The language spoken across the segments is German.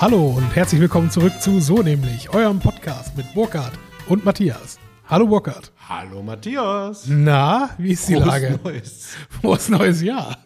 Hallo und herzlich willkommen zurück zu So nämlich, eurem Podcast mit Burkhard und Matthias. Hallo Burkhard. Hallo Matthias. Na, wie ist die Frohes Lage? Neues. Frohes neues Jahr.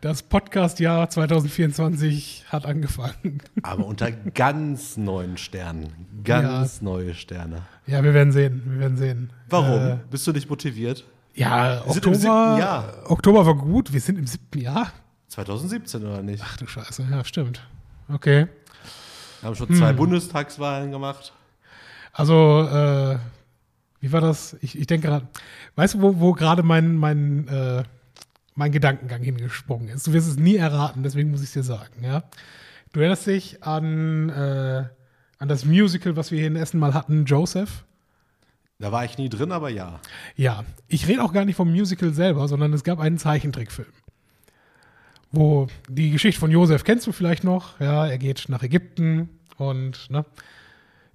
Das Podcast-Jahr 2024 hat angefangen. Aber unter ganz neuen Sternen. Ganz neue Sterne. Ja, wir werden sehen. Wir werden sehen. Warum? Äh, Bist du nicht motiviert? ja, Oktober, Jahr. Oktober war gut. Wir sind im siebten Jahr. 2017 oder nicht? Ach du Scheiße, ja, stimmt. Okay. Wir haben schon zwei Hm. Bundestagswahlen gemacht. Also, äh, wie war das? Ich, ich denke gerade, weißt du, wo, wo gerade mein, mein, äh, mein Gedankengang hingesprungen ist? Du wirst es nie erraten, deswegen muss ich es dir sagen, ja. Du erinnerst dich an, äh, an das Musical, was wir hier in Essen mal hatten, Joseph? Da war ich nie drin, aber ja. Ja, ich rede auch gar nicht vom Musical selber, sondern es gab einen Zeichentrickfilm. Wo die Geschichte von Josef kennst du vielleicht noch? Ja, er geht nach Ägypten und ne,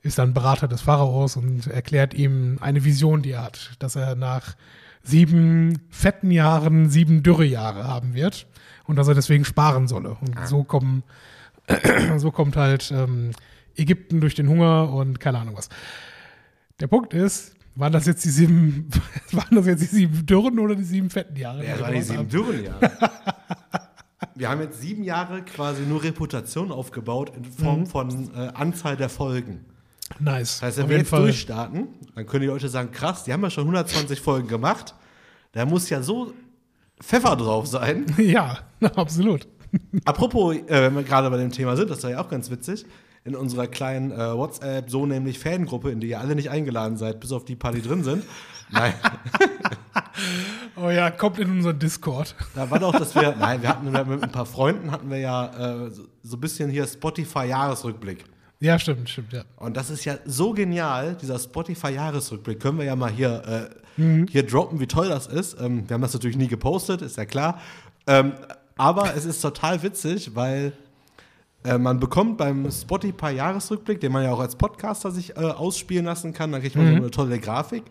ist dann Berater des Pharaos und erklärt ihm eine Vision, die er hat, dass er nach sieben fetten Jahren sieben Dürrejahre haben wird und dass er deswegen sparen solle. Und so kommen, so kommt halt ähm, Ägypten durch den Hunger und keine Ahnung was. Der Punkt ist, waren das jetzt die sieben, waren das jetzt die sieben Dürren oder die sieben fetten Jahre? Ja, das waren die sieben Dürren Jahre. Wir haben jetzt sieben Jahre quasi nur Reputation aufgebaut in Mhm. Form von äh, Anzahl der Folgen. Nice. Das heißt, wenn Auf wir jetzt Fall. durchstarten, dann können die Leute sagen, krass, die haben ja schon 120 Folgen gemacht. Da muss ja so Pfeffer drauf sein. Ja, absolut. Apropos, äh, wenn wir gerade bei dem Thema sind, das war ja auch ganz witzig, in unserer kleinen äh, WhatsApp, so nämlich Fangruppe, in die ihr alle nicht eingeladen seid, bis auf die paar, die drin sind. Nein, Oh ja, kommt in unseren Discord. da war doch, dass wir, nein, wir hatten mit ein paar Freunden, hatten wir ja äh, so, so ein bisschen hier Spotify-Jahresrückblick. Ja, stimmt, stimmt, ja. Und das ist ja so genial, dieser Spotify-Jahresrückblick. Können wir ja mal hier, äh, hier droppen, wie toll das ist. Ähm, wir haben das natürlich nie gepostet, ist ja klar. Ähm, aber es ist total witzig, weil äh, man bekommt beim Spotify-Jahresrückblick, den man ja auch als Podcaster sich äh, ausspielen lassen kann, dann kriegt man so eine tolle Grafik.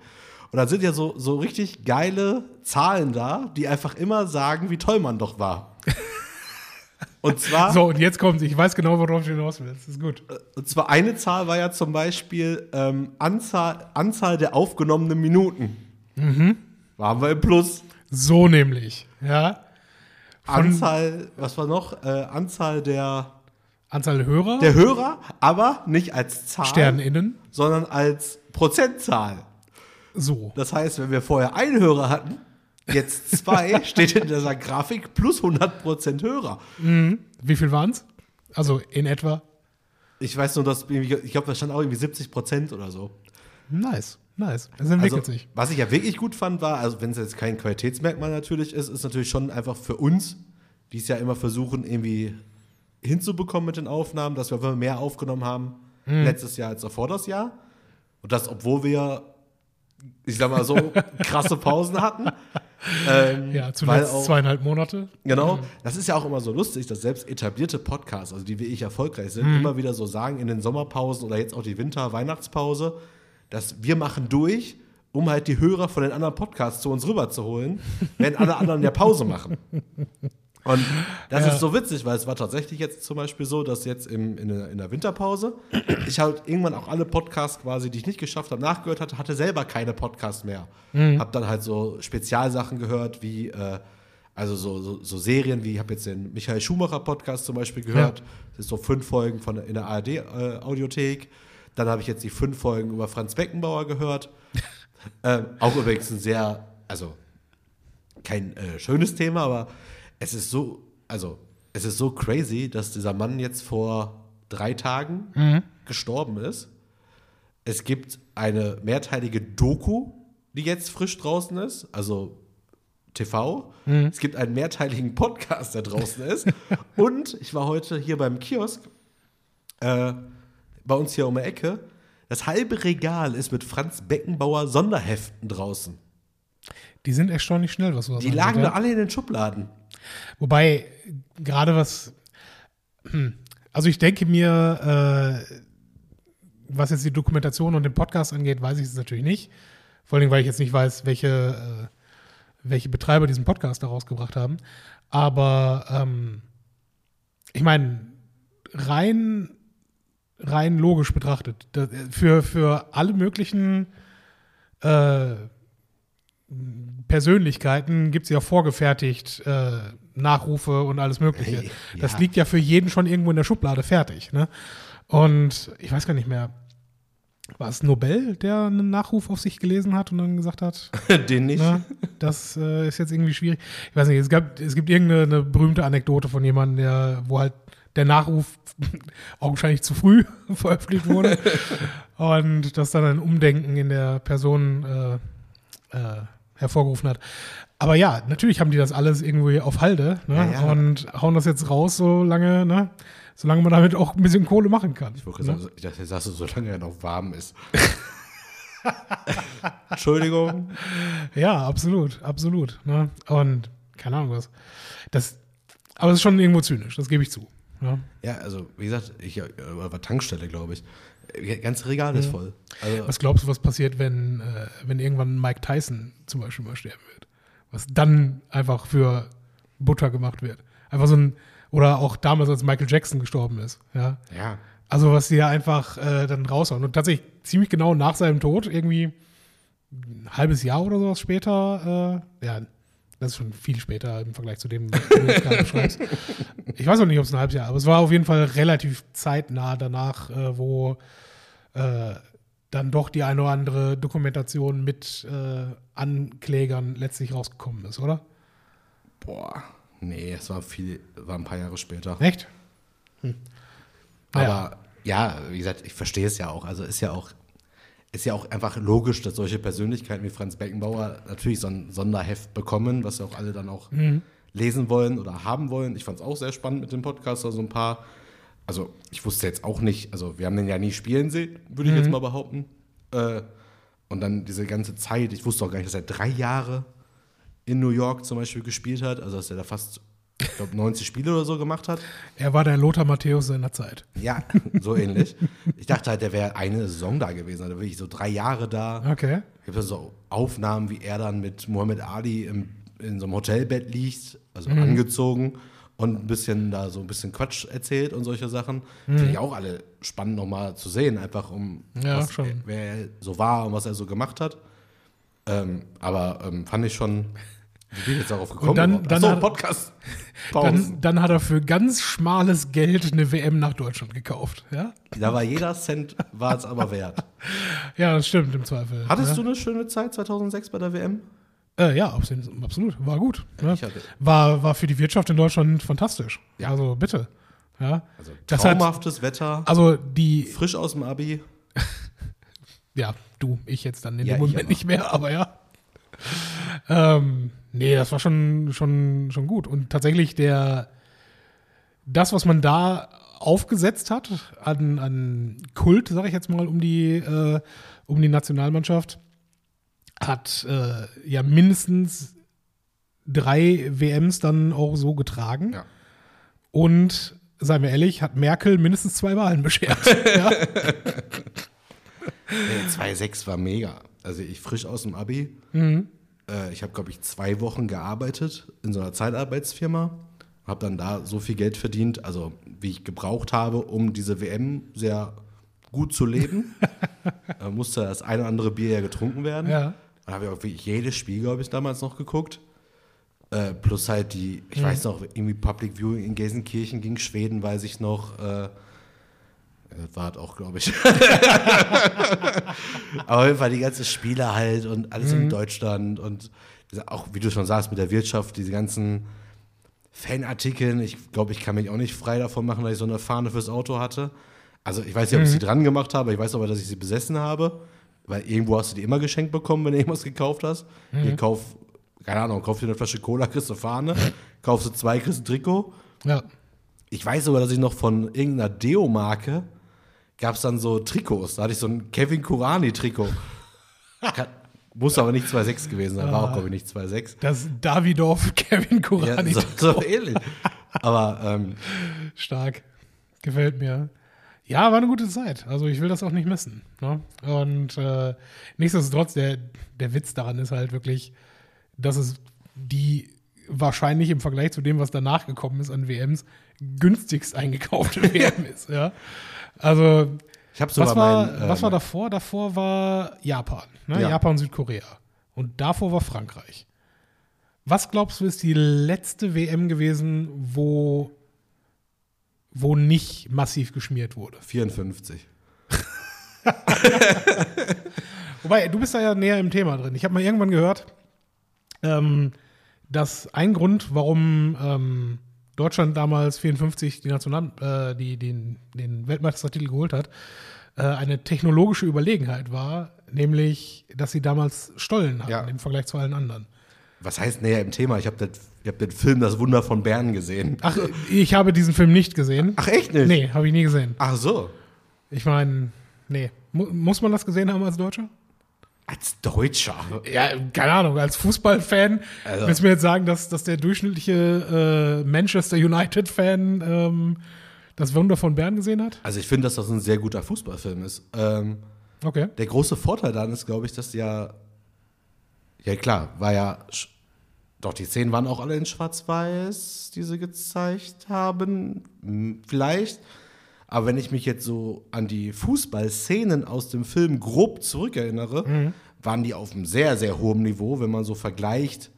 Und da sind ja so, so richtig geile Zahlen da, die einfach immer sagen, wie toll man doch war. Und zwar. So, und jetzt kommt Ich weiß genau, worauf du hinaus willst. Das ist gut. Und zwar eine Zahl war ja zum Beispiel ähm, Anzahl, Anzahl der aufgenommenen Minuten. Waren wir im Plus. So nämlich, ja. Von Anzahl, was war noch? Äh, Anzahl der, Anzahl Hörer, der Hörer, aber nicht als Zahl, SternInnen. sondern als Prozentzahl. So. Das heißt, wenn wir vorher einen Hörer hatten, jetzt zwei, steht in dieser Grafik plus 100% Hörer. Wie viel waren es? Also in etwa. Ich weiß nur, dass, ich glaube, da stand auch irgendwie 70% oder so. Nice, nice. Es entwickelt also, sich. Was ich ja wirklich gut fand, war, also wenn es jetzt kein Qualitätsmerkmal natürlich ist, ist natürlich schon einfach für uns, die es ja immer versuchen, irgendwie hinzubekommen mit den Aufnahmen, dass wir mehr aufgenommen haben Mhm. letztes Jahr als davor das Jahr. Und das, obwohl wir, ich sag mal so, krasse Pausen hatten. Ähm, Ja, zuletzt auch- zweieinhalb Monate. Genau, das ist ja auch immer so lustig, dass selbst etablierte Podcasts, also die wie ich erfolgreich sind, immer wieder so sagen in den Sommerpausen oder jetzt auch die Winter-Weihnachtspause, dass wir machen durch, um halt die Hörer von den anderen Podcasts zu uns rüberzuholen, wenn alle anderen ja Pause machen. Und das Ja. ist so witzig, weil es war tatsächlich jetzt zum Beispiel so, dass jetzt im, in, der, in der Winterpause ich halt irgendwann auch alle Podcasts quasi, die ich nicht geschafft habe, nachgehört hatte, hatte selber keine Podcasts mehr. Hab dann halt so Spezialsachen gehört, wie äh, also so, so, so Serien wie, ich habe jetzt den Michael Schumacher Podcast zum Beispiel gehört. Das ist so fünf Folgen von in der ARD-Audiothek. Dann habe ich jetzt die fünf Folgen über Franz Beckenbauer gehört. ähm, auch übrigens ein sehr, also kein äh, schönes Thema, aber es ist so, also es ist so crazy, dass dieser Mann jetzt vor drei Tagen gestorben ist. Es gibt eine mehrteilige Doku, die jetzt frisch draußen ist, also TV. Es gibt einen mehrteiligen Podcast, der draußen ist. Und ich war heute hier beim Kiosk, äh, bei uns hier um die Ecke. Das halbe Regal ist mit Franz Beckenbauer Sonderheften draußen. Die sind erstaunlich schnell, was sowas Die angeht, lagen da alle in den Schubladen. Wobei, gerade was. hm, Also, ich denke mir, äh, was jetzt die Dokumentation und den Podcast angeht, weiß ich es natürlich nicht. Vor allem, weil ich jetzt nicht weiß, welche, äh, welche Betreiber diesen Podcast da rausgebracht haben. Aber ähm, ich meine, rein, rein logisch betrachtet, das, für, für alle möglichen äh, Persönlichkeiten gibt es ja vorgefertigt äh, Nachrufe und alles Mögliche. Hey, Das ja. liegt ja für jeden schon irgendwo in der Schublade fertig. Ne? Und ich weiß gar nicht mehr, war es Nobel, der einen Nachruf auf sich gelesen hat und dann gesagt hat, Den nicht. Ne? Das äh, ist jetzt irgendwie schwierig. Ich weiß nicht, es, gab, es gibt irgendeine eine berühmte Anekdote von jemandem, der, wo halt der Nachruf augenscheinlich zu früh veröffentlicht wurde und das dann ein Umdenken in der Person äh, äh, hervorgerufen hat. Aber ja, natürlich haben die das alles irgendwie auf Halde ne? Ja, ja. und hauen das jetzt raus, solange, ne? solange man damit auch ein bisschen Kohle machen kann. Ich wollte gerade sagen, dachte, sagst du, solange er noch warm ist. Entschuldigung. Ja, absolut, absolut. Ne? Und keine Ahnung was. Das, aber es ist schon irgendwo zynisch, das gebe ich zu. Ne? Ja, also wie gesagt, ich äh, war Tankstelle, glaube ich. Ganz Regal ist voll. Also, Was glaubst du, was passiert, wenn, äh, wenn irgendwann Mike Tyson zum Beispiel mal sterben wird? Was dann einfach für Butter gemacht wird. Einfach so ein, oder auch damals, als Michael Jackson gestorben ist. Ja. ja. Also was die ja einfach äh, dann raushauen. Und tatsächlich ziemlich genau nach seinem Tod, irgendwie ein halbes Jahr oder sowas später, äh, ja, das ist schon viel später im Vergleich zu dem, was du jetzt gerade beschreibst. Ich weiß auch nicht, ob es ein halbes Jahr, aber es war auf jeden Fall relativ zeitnah danach, äh, wo äh, dann doch die eine oder andere Dokumentation mit äh, Anklägern letztlich rausgekommen ist, oder? Boah, nee, es war viel, war ein paar Jahre später. Echt? Naja. Aber ja, wie gesagt, ich verstehe es ja auch. Also ist ja auch, ist ja auch einfach logisch, dass solche Persönlichkeiten wie Franz Beckenbauer natürlich so ein Sonderheft bekommen, was ja auch alle dann auch lesen wollen oder haben wollen. Ich fand es auch sehr spannend mit dem Podcast, also ein paar. Also ich wusste jetzt auch nicht, also wir haben den ja nie spielen sehen, würde ich jetzt mal behaupten. Äh, und dann diese ganze Zeit, ich wusste auch gar nicht, dass er drei Jahre in New York zum Beispiel gespielt hat, also dass er da fast, ich glaube, 90 Spiele oder so gemacht hat. Er war der Lothar Matthäus seiner Zeit. Ja, so ähnlich. Ich dachte halt, der wäre eine Saison da gewesen, also wirklich so drei Jahre da. Okay. Es gibt ja so Aufnahmen, wie er dann mit Muhammad Ali im, in so einem Hotelbett liegt, also Mhm. angezogen und ein bisschen da so ein bisschen Quatsch erzählt und solche Sachen. Finde ich auch alle spannend nochmal zu sehen, einfach um Mhm. Ja, was schon. Er, wer er so war und was er so gemacht hat. Ähm, aber ähm, fand ich schon, wie bin ich jetzt darauf gekommen? dann- überhaupt? dann Ach so, hat- Podcast. Dann, dann hat er für ganz schmales Geld eine WM nach Deutschland gekauft. Ja, Da war jeder Cent, war es aber wert. ja das stimmt im Zweifel. Hattest ja. du eine schöne Zeit 2006 bei der WM? Äh, ja, absolut. War gut. Ne? War, war für die Wirtschaft in Deutschland fantastisch. Ja. Also bitte. Ja. Also Das hat- traumhaftes Wetter, Also die, frisch aus dem Abi. ja, du, ich jetzt dann in Ja, dem Moment nicht mehr, aber ja. Ähm, nee, das war schon, schon, schon gut. Und tatsächlich der, das, was man da aufgesetzt hat an, an Kult, sage ich jetzt mal, um die, äh, um die Nationalmannschaft, hat äh, ja mindestens drei WMs dann auch so getragen. Ja. Und, seien wir ehrlich, hat Merkel mindestens zwei Wahlen beschert. ja. Ey, 2,6 war mega. Also ich frisch aus dem Abi. Mhm. Äh, ich habe, glaube ich, zwei Wochen gearbeitet in so einer Zeitarbeitsfirma. Habe dann da so viel Geld verdient, also wie ich gebraucht habe, um diese WM sehr gut zu leben. da musste das eine oder andere Bier ja getrunken werden. Ja. Dann habe ich auch wirklich jedes Spiel, glaube ich, damals noch geguckt. Äh, plus halt die, ich weiß noch, irgendwie Public Viewing in Gelsenkirchen gegen Schweden, weiß ich noch. Äh, das war halt auch, glaube ich. Aber auf jeden Fall die ganzen Spiele halt und alles in Deutschland und auch, wie du schon sagst, mit der Wirtschaft, diese ganzen Fanartikeln. Ich glaube, ich kann mich auch nicht frei davon machen, dass ich so eine Fahne fürs Auto hatte. Also ich weiß nicht, ob ich sie dran gemacht habe, ich weiß aber, dass ich sie besessen habe. Weil irgendwo hast du die immer geschenkt bekommen, wenn du irgendwas gekauft hast. Hier kauf, keine Ahnung, kauf dir eine Flasche Cola, kriegst eine Fahne, kaufst du zwei, kriegst ein Trikot. ja. Ich weiß sogar, dass ich noch von irgendeiner Deo-Marke gab es dann so Trikots. Da hatte ich so ein Kevin Kurani-Trikot. Muss aber nicht 2,6 gewesen sein. War auch, glaube ich, nicht 2,6. Das Davidoff Kevin Ja, Kurani. so, so ähnlich. Aber ähm, Stark. Gefällt mir. Ja, war eine gute Zeit. Also ich will das auch nicht missen. Ne? Und äh, nichtsdestotrotz, der, der Witz daran ist halt wirklich, dass es die wahrscheinlich im Vergleich zu dem, was danach gekommen ist an WMs, günstigst eingekaufte WM ist. Ja? Also, Ich habe sogar was war, mein, äh, was war davor? Davor war Japan. Ne? Ja. Japan und Südkorea. Und davor war Frankreich. Was glaubst du, ist die letzte WM gewesen, wo, wo nicht massiv geschmiert wurde? 54. Wobei, du bist da ja näher im Thema drin. Ich habe mal irgendwann gehört, ähm, dass ein Grund, warum ähm, Deutschland damals 54 die National, äh, die, den, den Weltmeistertitel geholt hat, äh, eine technologische Überlegenheit war, nämlich, dass sie damals Stollen hatten Ja. im Vergleich zu allen anderen. Was heißt näher im Thema? Ich habe hab den Film Das Wunder von Bern gesehen. Ach, ich habe diesen Film nicht gesehen. Ach, echt nicht? Nee, habe ich nie gesehen. Ach so. Ich meine, nee. Mu muss man das gesehen haben als Deutscher? Als Deutscher. Ja, keine Ahnung, als Fußballfan Also- willst du mir jetzt sagen, dass, dass der durchschnittliche äh, Manchester United-Fan ähm, das Wunder von Bern gesehen hat? Also ich finde, dass das ein sehr guter Fußballfilm ist. Ähm, Okay. der große Vorteil daran ist, glaube ich, dass ja, ja klar, war ja, doch die Szenen waren auch alle in Schwarz-Weiß, die sie gezeigt haben, vielleicht. Aber wenn ich mich jetzt so an die Fußballszenen aus dem Film grob zurückerinnere, waren die auf einem sehr, sehr hohen Niveau, wenn man so vergleicht.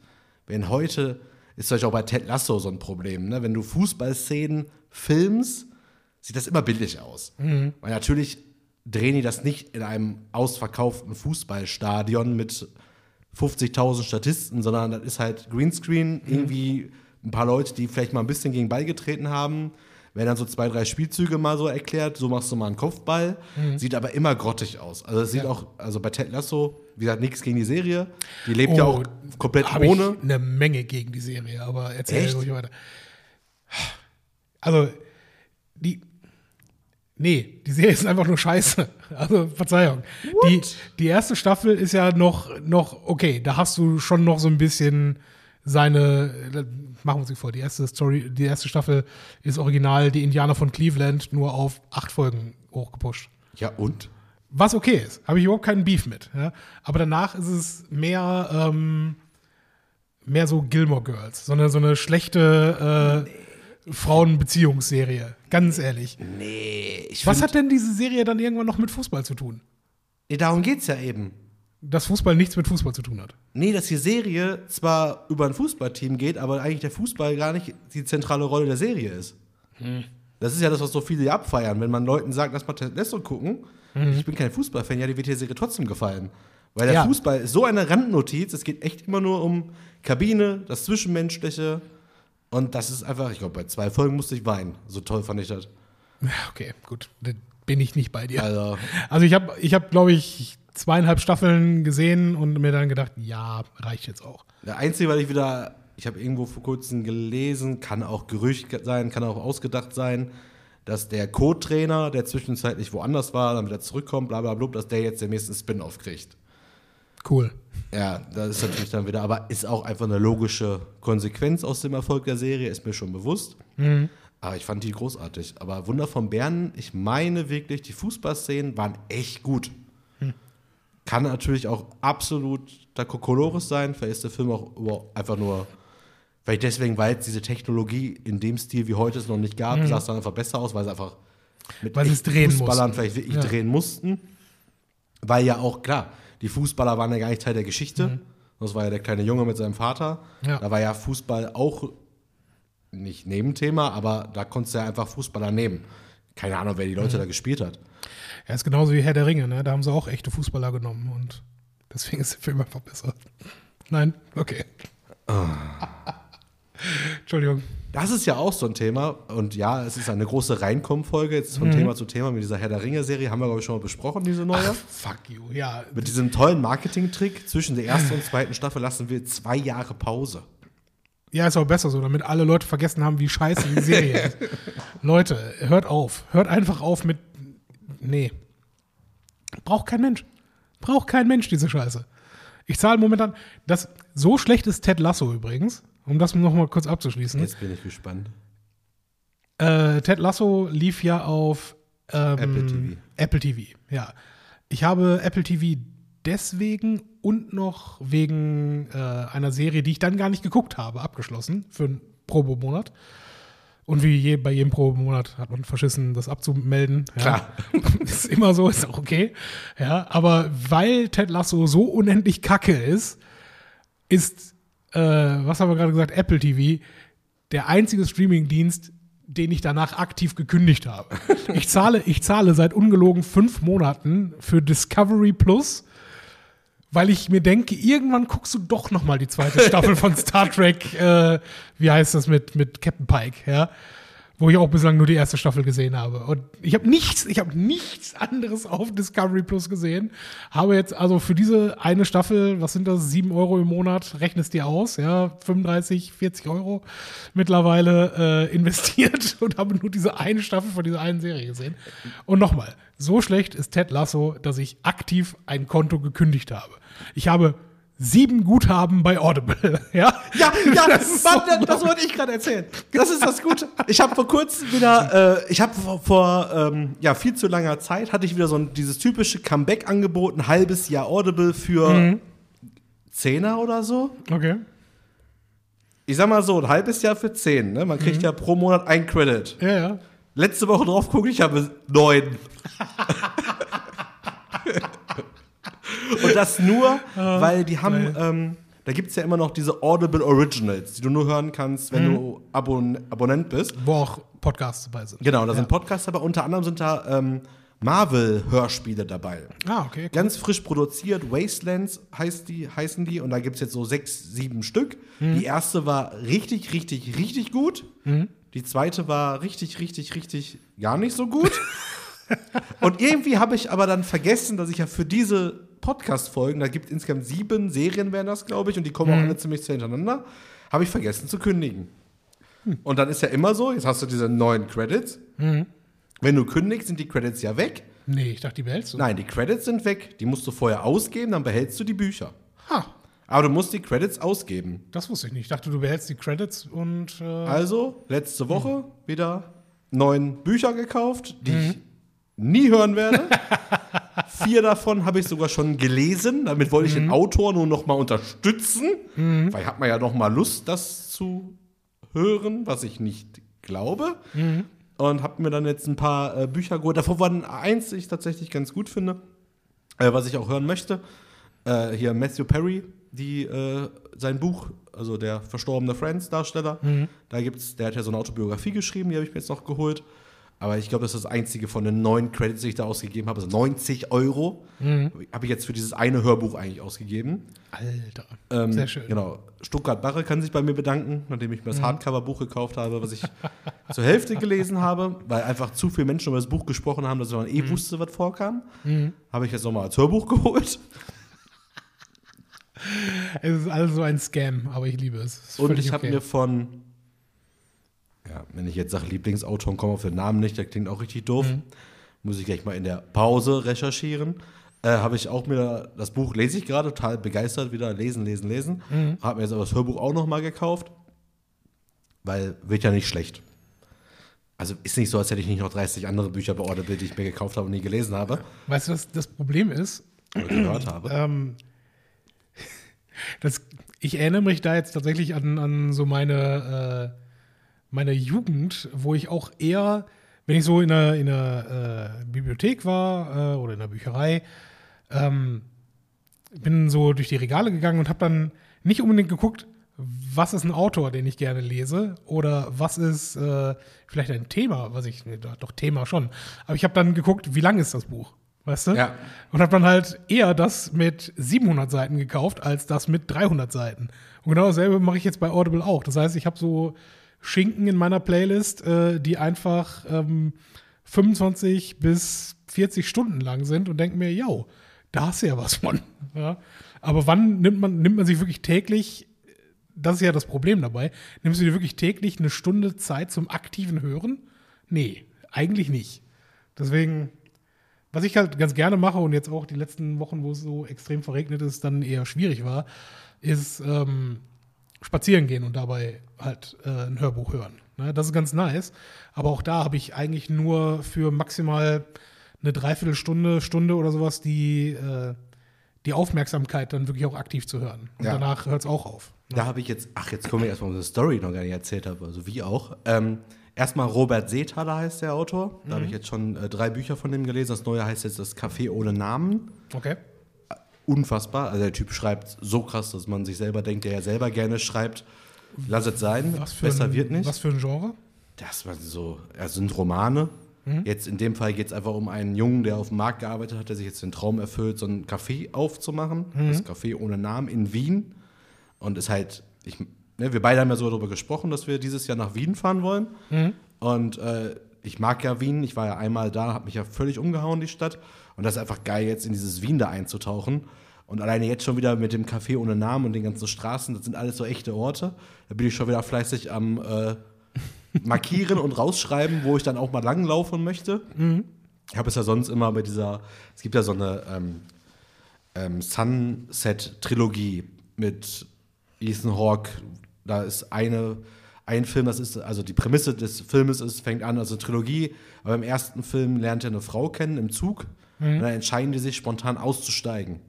Wenn heute, ist zum Beispiel auch bei Ted Lasso so ein Problem, ne? wenn du Fußballszenen filmst, sieht das immer billig aus. Weil natürlich drehen die das nicht in einem ausverkauften Fußballstadion mit 50.000 Statisten, sondern das ist halt Greenscreen, irgendwie ein paar Leute, die vielleicht mal ein bisschen gegen Ball getreten haben, werden dann so zwei, drei Spielzüge mal so erklärt, so machst du mal einen Kopfball, sieht aber immer grottig aus. Also es sieht Ja. auch, also bei Ted Lasso, wie gesagt, nichts gegen die Serie, die lebt ja Oh, auch komplett ohne. ich eine Menge gegen die Serie, aber erzähl Echt? ruhig weiter. Also, die. Nee, die Serie ist einfach nur scheiße. Also, Verzeihung. Die, die erste Staffel ist ja noch, noch, okay, da hast du schon noch so ein bisschen seine, machen wir uns vor, die erste Story, die erste Staffel ist original die Indianer von Cleveland nur auf acht Folgen hochgepusht. Ja, und? Was okay ist, habe ich überhaupt keinen Beef mit. Ja? Aber danach ist es mehr, ähm, mehr so Gilmore Girls, so eine, so eine schlechte äh, Frauenbeziehungsserie. Ganz ehrlich. Nee, ich Was hat denn diese Serie dann irgendwann noch mit Fußball zu tun? Nee, darum geht's ja eben. Dass Fußball nichts mit Fußball zu tun hat. Nee, dass die Serie zwar über ein Fußballteam geht, aber eigentlich der Fußball gar nicht die zentrale Rolle der Serie ist. Das ist ja das, was so viele abfeiern. Wenn man Leuten sagt, lass mal Ted Lasso gucken, ich bin kein Fußballfan, ja, die wird die Serie trotzdem gefallen. Weil der Ja. Fußball ist so eine Randnotiz, es geht echt immer nur um Kabine, das Zwischenmenschliche. Und das ist einfach, ich glaube, bei zwei Folgen musste ich weinen. So toll fand ich das. Ja, Okay, gut. Da bin ich nicht bei dir. Also, Also ich habe, ich hab, glaube ich, zweieinhalb Staffeln gesehen und mir dann gedacht, ja, reicht jetzt auch. Der einzige, weil ich wieder, ich habe irgendwo vor kurzem gelesen, kann auch Gerücht sein, kann auch ausgedacht sein, dass der Co-Trainer, der zwischenzeitlich woanders war, dann wieder zurückkommt, bla bla bla, dass der jetzt den nächsten Spin-off kriegt. Cool. Ja, das ist natürlich dann wieder, aber ist auch einfach eine logische Konsequenz aus dem Erfolg der Serie, ist mir schon bewusst. Aber ich fand die großartig. Aber Wunder von Bern, ich meine wirklich, die Fußballszenen waren echt gut. Kann natürlich auch absolut der Kokolores sein. Vielleicht ist der Film auch einfach nur, vielleicht deswegen, weil es diese Technologie in dem Stil wie heute es noch nicht gab, sah es dann einfach besser aus, weil sie einfach mit Weil es drehen Fußballern mussten. vielleicht wirklich Ja. drehen mussten. Weil ja auch, klar, die Fußballer waren ja gar nicht Teil der Geschichte. Das war ja der kleine Junge mit seinem Vater. Mhm. Ja. Da war ja Fußball auch nicht Nebenthema, aber da konntest du ja einfach Fußballer nehmen. Keine Ahnung, wer die Leute Mhm. da gespielt hat. Ja, ist genauso wie Herr der Ringe, ne? Da haben sie auch echte Fußballer genommen und deswegen ist der Film einfach besser. Nein? Okay. Entschuldigung. Das ist ja auch so ein Thema. Und ja, es ist eine große Reinkommen-Folge. Jetzt von Thema zu Thema mit dieser Herr der Ringe-Serie. Haben wir, glaube ich, schon mal besprochen, diese neue. Fuck you. Ja, Mit diesem tollen Marketing-Trick. Zwischen der ersten und zweiten Staffel lassen wir zwei Jahre Pause. Ja, ist auch besser so, damit alle Leute vergessen haben, wie scheiße die Serie ist. Leute, hört auf. Hört einfach auf mit. Nee. Braucht kein Mensch. Braucht kein Mensch diese Scheiße. Ich zahle momentan. Das, so schlecht ist Ted Lasso übrigens, um das noch mal kurz abzuschließen. Jetzt bin ich gespannt. Äh, Ted Lasso lief ja auf ähm, Apple TV. Apple TV, ja. Ich habe Apple TV deswegen und noch wegen äh, einer Serie, die ich dann gar nicht geguckt habe, abgeschlossen für einen Probemonat. Und wie je, bei jedem Probemonat hat man verschissen, das abzumelden. Ja. Klar. ist immer so, ist auch okay. Ja, aber weil Ted Lasso so unendlich kacke ist, ist, äh, was haben wir gerade gesagt, Apple TV, der einzige Streamingdienst, den ich danach aktiv gekündigt habe. Ich zahle, ich zahle seit ungelogen fünf Monaten für Discovery Plus, weil ich mir denke, irgendwann guckst du doch noch mal die zweite Staffel von Star Trek, äh, wie heißt das mit, mit Captain Pike, ja wo ich auch bislang nur die erste Staffel gesehen habe. Und ich habe nichts, ich habe nichts anderes auf Discovery Plus gesehen. Habe jetzt also für diese eine Staffel, was sind das, sieben Euro im Monat, rechne es dir aus, ja, 35, 40 Euro mittlerweile äh, investiert und habe nur diese eine Staffel von dieser einen Serie gesehen. Und nochmal, so schlecht ist Ted Lasso, dass ich aktiv ein Konto gekündigt habe. Ich habe sieben Guthaben bei Audible. ja, Ja, ja, Das ist so das wollte ich gerade erzählen. Das ist das Gute. Ich habe vor kurzem wieder, äh, ich habe vor, vor ähm, ja, viel zu langer Zeit, hatte ich wieder so ein, dieses typische Comeback angeboten, halbes Jahr Audible für Zehner oder so. Okay. Ich sag mal so, ein halbes Jahr für zehn. Ne? Man kriegt ja pro Monat ein Credit. Ja, ja. Letzte Woche drauf gucke ich habe neun. Und das nur, weil die haben, ähm, da gibt es ja immer noch diese Audible Originals, die du nur hören kannst, wenn du Abon Abonnent bist. Wo auch Podcasts dabei sind. Genau, da sind Podcasts dabei, unter anderem sind da ähm, Marvel-Hörspiele dabei. Ah, okay. Cool. Ganz frisch produziert, Wastelands heißt die, heißen die, und da gibt es jetzt so sechs, sieben Stück. Die erste war richtig, richtig, richtig gut. Die zweite war richtig, richtig, richtig gar nicht so gut. und irgendwie habe ich aber dann vergessen, dass ich ja für diese Podcast-Folgen, da gibt es insgesamt sieben Serien, wären das, glaube ich, und die kommen auch alle ziemlich sehr hintereinander, habe ich vergessen zu kündigen. Und dann ist ja immer so, jetzt hast du diese neuen Credits. Wenn du kündigst, sind die Credits ja weg. Nee, ich dachte, die behältst du. Nein, die Credits sind weg. Die musst du vorher ausgeben, dann behältst du die Bücher. Ha, Aber du musst die Credits ausgeben. das wusste ich nicht. Ich dachte, du behältst die Credits und äh, Also, letzte Woche wieder neun Bücher gekauft, die ich nie hören werde. Vier davon habe ich sogar schon gelesen. Damit wollte ich den Autor nur noch mal unterstützen. Weil hat man ja noch mal Lust, das zu hören, was ich nicht glaube. Und habe mir dann jetzt ein paar äh, Bücher geholt. Davon war eins, das ich tatsächlich ganz gut finde, äh, was ich auch hören möchte. Äh, hier Matthew Perry, die, äh, sein Buch, also der verstorbene Friends-Darsteller. Da gibt's, der hat ja so eine Autobiografie geschrieben, die habe ich mir jetzt noch geholt. Aber ich glaube, das ist das einzige von den neun Credits, die ich da ausgegeben habe. Also 90 Euro habe ich jetzt für dieses eine Hörbuch eigentlich ausgegeben. Alter. Ähm, Sehr schön. Genau. Stuttgart Barre kann sich bei mir bedanken, nachdem ich mir das Hardcover-Buch gekauft habe, was ich zur Hälfte gelesen habe, weil einfach zu viele Menschen über das Buch gesprochen haben, dass man eh wusste, was vorkam. Habe ich jetzt nochmal als Hörbuch geholt. Es ist alles so ein Scam, aber ich liebe es. Ist Und ich habe okay. mir von, ja, wenn ich jetzt sage Lieblingsautor und komme auf den Namen nicht, der klingt auch richtig doof, Mhm. muss ich gleich mal in der Pause recherchieren. Äh, habe ich auch mir das Buch lese ich gerade total begeistert wieder lesen lesen lesen Mhm. habe mir jetzt aber das Hörbuch auch noch mal gekauft weil wird ja nicht schlecht also ist nicht so als hätte ich nicht noch 30 andere Bücher bei Audible die ich mir gekauft habe und nie gelesen habe Weißt du, was das Problem ist? oder gehört habe Ähm, das, ich erinnere mich da jetzt tatsächlich an, an so meine, äh, meine Jugend, wo ich auch eher, wenn ich so in einer, in einer äh, Bibliothek war äh, oder in der Bücherei, ähm, bin so durch die Regale gegangen und habe dann nicht unbedingt geguckt, was ist ein Autor, den ich gerne lese oder was ist äh, vielleicht ein Thema, was ich, nee, doch, doch Thema schon, aber ich habe dann geguckt, wie lang ist das Buch, weißt du? Ja. Und habe dann halt eher das mit 700 Seiten gekauft, als das mit 300 Seiten. Und genau dasselbe mache ich jetzt bei Audible auch. Das heißt, ich habe so Schinken in meiner Playlist, äh, die einfach ähm, 25 bis 40 Stunden lang sind und denke mir, yo, da hast du ja was von. Ja? Aber wann nimmt man, nimmt man sich wirklich täglich, das ist ja das Problem dabei, nimmst du dir wirklich täglich eine Stunde Zeit zum aktiven Hören? Nee, eigentlich nicht. Deswegen, was ich halt ganz gerne mache und jetzt auch die letzten Wochen, wo es so extrem verregnet ist, dann eher schwierig war, ist ähm, spazieren gehen und dabei halt äh, ein Hörbuch hören. Ne? Das ist ganz nice. Aber auch da habe ich eigentlich nur für maximal eine Dreiviertelstunde, Stunde oder sowas die, äh, die Aufmerksamkeit dann wirklich auch aktiv zu hören. Und Ja. danach hört es auch auf. Da habe ich jetzt, ach, jetzt kommen wir erstmal eine Story, die ich noch gar nicht erzählt habe, also wie auch. Ähm, erstmal Robert Seethaler heißt der Autor. Da habe ich jetzt schon äh, drei Bücher von dem gelesen. Das neue heißt jetzt Das Café ohne Namen. Okay. Unfassbar. Also der Typ schreibt so krass, dass man sich selber denkt, der ja selber gerne schreibt. Lass es sein, Was für besser ein, wird nicht. Was für ein Genre? Das war so, ja, sind Romane. Jetzt in dem Fall geht es einfach um einen Jungen, der auf dem Markt gearbeitet hat, der sich jetzt den Traum erfüllt, so ein Café aufzumachen. Das Café ohne Namen in Wien. Und ist halt, ich, ne, wir beide haben ja so darüber gesprochen, dass wir dieses Jahr nach Wien fahren wollen. Und äh, ich mag ja Wien, ich war ja einmal da, habe mich ja völlig umgehauen, die Stadt. Und das ist einfach geil, jetzt in dieses Wien da einzutauchen. Und alleine jetzt schon wieder mit dem Café ohne Namen und den ganzen Straßen, das sind alles so echte Orte. Da bin ich schon wieder fleißig am äh, markieren und rausschreiben, wo ich dann auch mal langlaufen möchte. Ich habe es ja sonst immer bei dieser, es gibt ja so eine ähm, ähm, Sunset-Trilogie mit Ethan Hawke. Da ist eine, ein Film, das ist, also die Prämisse des Filmes ist, fängt an als eine Trilogie, aber im ersten Film lernt er eine Frau kennen im Zug und dann entscheiden die sich spontan auszusteigen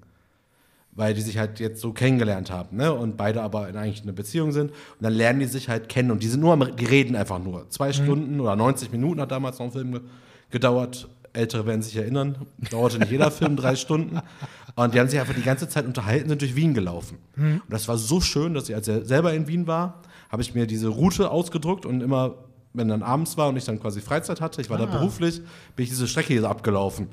weil die sich halt jetzt so kennengelernt haben, ne? Und beide aber in eigentlich eine Beziehung sind. Und dann lernen die sich halt kennen und die sind nur am, die reden einfach nur. Zwei Stunden oder 90 Minuten hat damals noch ein Film ge gedauert. Ältere werden sich erinnern, dauerte nicht jeder Film drei Stunden. Und die haben sich einfach die ganze Zeit unterhalten, sind durch Wien gelaufen. Und das war so schön, dass ich, als er selber in Wien war, habe ich mir diese Route ausgedruckt und immer, wenn dann abends war und ich dann quasi Freizeit hatte, ich war da beruflich, bin ich diese Strecke hier so abgelaufen.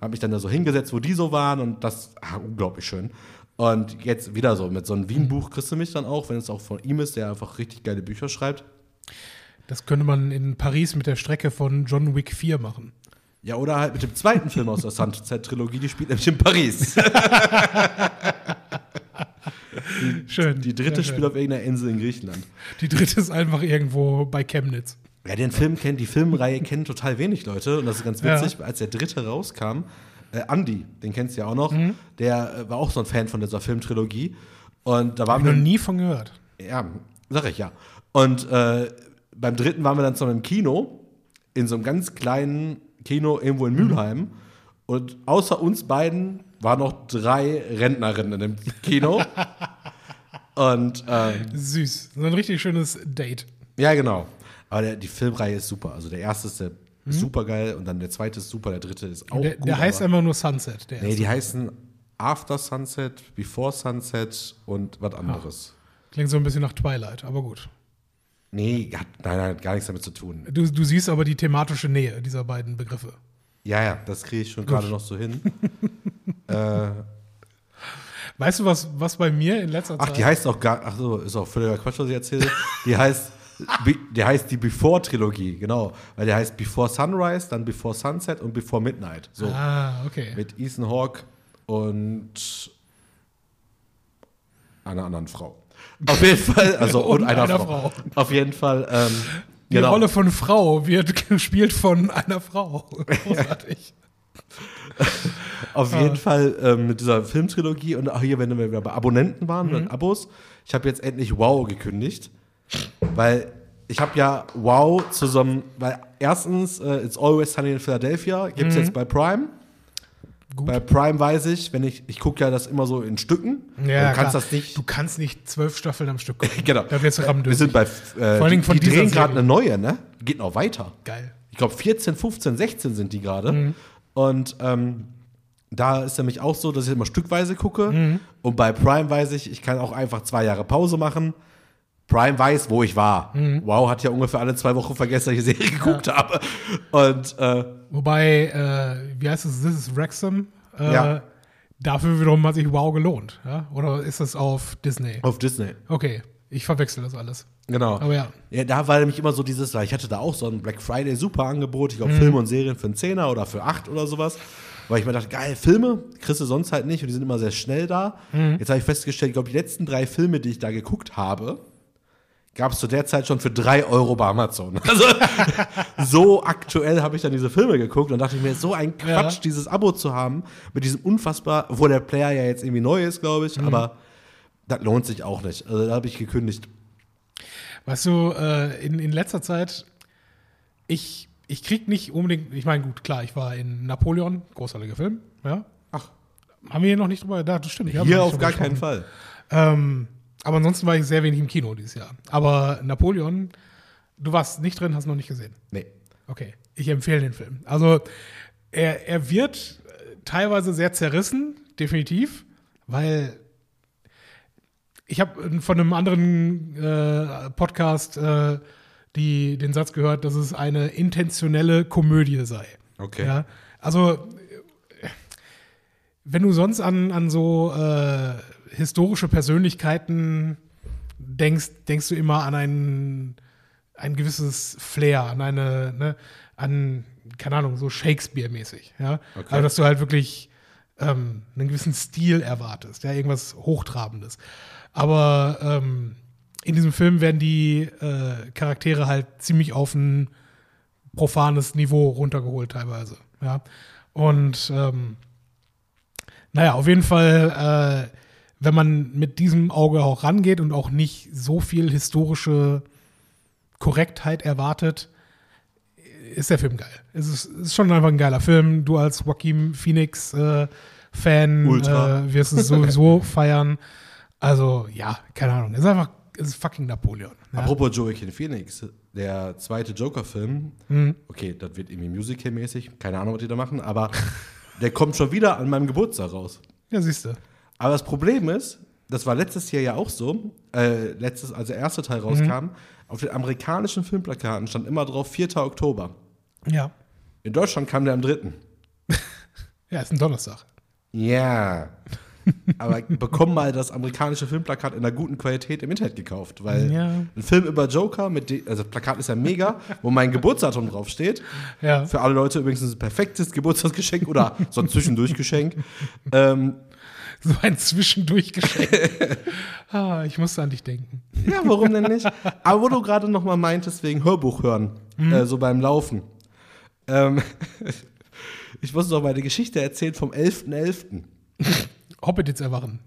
Habe mich dann da so hingesetzt, wo die so waren und das, ah, unglaublich schön. Und jetzt wieder so, mit so einem Wien-Buch kriegst du mich dann auch, wenn es auch von ihm ist, der einfach richtig geile Bücher schreibt. Das könnte man in Paris mit der Strecke von John Wick 4 machen. Ja, oder halt mit dem zweiten Film aus der Sunset-Trilogie, die spielt nämlich in Paris. Schön. Die dritte spielt auf irgendeiner Insel in Griechenland. Die dritte ist einfach irgendwo bei Chemnitz. Ja, den Film kennt, die Filmreihe kennen total wenig Leute. Und das ist ganz witzig, als der dritte rauskam, äh, Andy, den kennst du ja auch noch, Mhm. der äh, war auch so ein Fan von dieser Filmtrilogie. Und da Hab waren noch wir. nie von gehört. Ja, sag ich ja. Und äh, beim dritten waren wir dann zu einem Kino, in so einem ganz kleinen Kino irgendwo in Mülheim. Und außer uns beiden waren noch drei Rentnerinnen in dem Kino. Und äh, Süß. So ein richtig schönes Date. ja, genau. Aber der, die Filmreihe ist super. Also der erste ist der super geil und dann der zweite ist super, der dritte ist auch Mhm. Der, gut. der heißt einfach nur Sunset. Der Nee, die heißen After Sunset, Before Sunset und was anderes. Klingt so ein bisschen nach Twilight, aber gut. Nee, hat, nein, nein, hat gar nichts damit zu tun. Du, du siehst aber die thematische Nähe dieser beiden Begriffe. Ja, ja, das kriege ich schon gerade noch so hin. äh, Weißt du, was, was bei mir in letzter ach, Zeit. die heißt auch gar, ach so, ist auch völliger Quatsch, was ich erzähle. Die heißt, Be- die heißt die Before-Trilogie, genau. Weil die heißt Before Sunrise, dann Before Sunset und Before Midnight. So. ah, okay. Mit Ethan Hawke und einer anderen Frau. Auf jeden Fall, also und, Und einer, einer Frau. Frau. Auf jeden Fall, ähm, Die genau. Rolle von Frau wird gespielt von einer Frau. Großartig. Auf jeden Fall ähm, mit dieser Filmtrilogie und auch hier, wenn wir wieder bei Abonnenten waren, Mhm. mit Abos. Ich habe jetzt endlich Wow gekündigt, weil ich habe ja Wow zusammen, weil erstens äh, It's Always Sunny in Philadelphia gibt es jetzt bei Prime. Mhm. Gut. Bei Prime weiß ich, wenn ich, ich gucke ja das immer so in Stücken. Ja, du kannst klar. das nicht. Du kannst nicht zwölf Staffeln am Stück gucken. Genau. Da wird's Wir sind bei. Äh, Vor allen die, Dingen von die dieser drehen gerade eine neue, ne? Geht noch weiter. Geil. Ich glaube 14, 15, 16 sind die gerade. Mhm. Und ähm, da ist nämlich auch so, dass ich immer stückweise gucke. Mhm. Und bei Prime weiß ich, ich kann auch einfach zwei Jahre Pause machen. Prime weiß, wo ich war. Mhm. Wow hat ja ungefähr alle zwei Wochen vergessen, dass ich die Serie geguckt habe. Und äh, Wobei, äh, wie heißt es? This is Wrexham. Äh, Ja. Dafür wiederum hat sich Wow gelohnt. Ja? Oder ist das auf Disney? auf Disney. Okay, ich verwechsel das alles. Genau. Aber ja. Ja, da war nämlich immer so dieses, ich hatte da auch so ein Black Friday super Angebot, ich Mhm. glaube Filme und Serien für einen Zehner oder für acht oder sowas. Weil ich mir dachte, geil, Filme kriegst du sonst halt nicht und die sind immer sehr schnell da. Mhm. Jetzt habe ich festgestellt, ich glaube, die letzten drei Filme, die ich da geguckt habe, gab es zu der Zeit schon für drei Euro bei Amazon. Also so aktuell habe ich dann diese Filme geguckt und dachte ich mir, so ein Quatsch, Ja. dieses Abo zu haben, mit diesem unfassbar, obwohl der Player ja jetzt irgendwie neu ist, glaube Mhm. ich, aber das lohnt sich auch nicht. Also da habe ich gekündigt. Weißt du, äh, in, in letzter Zeit, ich, ich krieg nicht unbedingt, ich meine, gut, klar, ich war in Napoleon, großartiger Film, ja. Ach. Haben wir hier noch nicht drüber gedacht? Das stimmt. Hier auf gar drüber keinen gesprochen. Fall. Ähm, aber ansonsten war ich sehr wenig im Kino dieses Jahr. Aber Napoleon, du warst nicht drin, hast noch nicht gesehen. Nee. Okay, ich empfehle den Film. Also er, er wird teilweise sehr zerrissen, definitiv, weil ich habe von einem anderen äh, Podcast äh, die, den Satz gehört, dass es eine intentionelle Komödie sei. Okay. Ja, also wenn du sonst an, an so äh, historische Persönlichkeiten denkst, denkst du immer an ein, ein gewisses Flair, an eine, ne, an, keine Ahnung, so Shakespeare-mäßig. Ja? Okay. Also, dass du halt wirklich ähm, einen gewissen Stil erwartest, ja, irgendwas Hochtrabendes. Aber ähm, in diesem Film werden die äh, Charaktere halt ziemlich auf ein profanes Niveau runtergeholt teilweise. Ja. Und ähm, naja, auf jeden Fall, äh, wenn man mit diesem Auge auch rangeht und auch nicht so viel historische Korrektheit erwartet, ist der Film geil. Es ist, ist schon einfach ein geiler Film. Du als Joaquin Phoenix äh, Fan äh, wirst es sowieso feiern. Also ja, keine Ahnung. Es ist einfach, es ist fucking Napoleon. Ja. Apropos Joaquin Phoenix, der zweite Joker-Film, Mhm. okay, das wird irgendwie Musical-mäßig, keine Ahnung, was die da machen, aber der kommt schon wieder an meinem Geburtstag raus. Ja, siehst du. Aber das Problem ist, das war letztes Jahr ja auch so, äh, letztes, als der erste Teil rauskam, auf den amerikanischen Filmplakaten stand immer drauf 4. Oktober. Ja. In Deutschland kam der am 3. Ja, ist ein Donnerstag. Ja aber bekomm mal das amerikanische Filmplakat in einer guten Qualität im Internet gekauft, weil ja. ein Film über Joker mit de, also das Plakat ist ja mega, wo mein Geburtsdatum draufsteht. Ja. Für alle Leute übrigens ein perfektes Geburtstagsgeschenk oder so ein Zwischendurchgeschenk. ähm, so ein Zwischendurchgeschenk. ah, ich musste an dich denken. Ja, warum denn nicht? Aber wo du gerade noch mal meintest, wegen Hörbuch hören, mhm. äh, so beim Laufen. Ähm, ich muss noch meine Geschichte erzählen vom 11.11. .11. Hobbitits erwachen.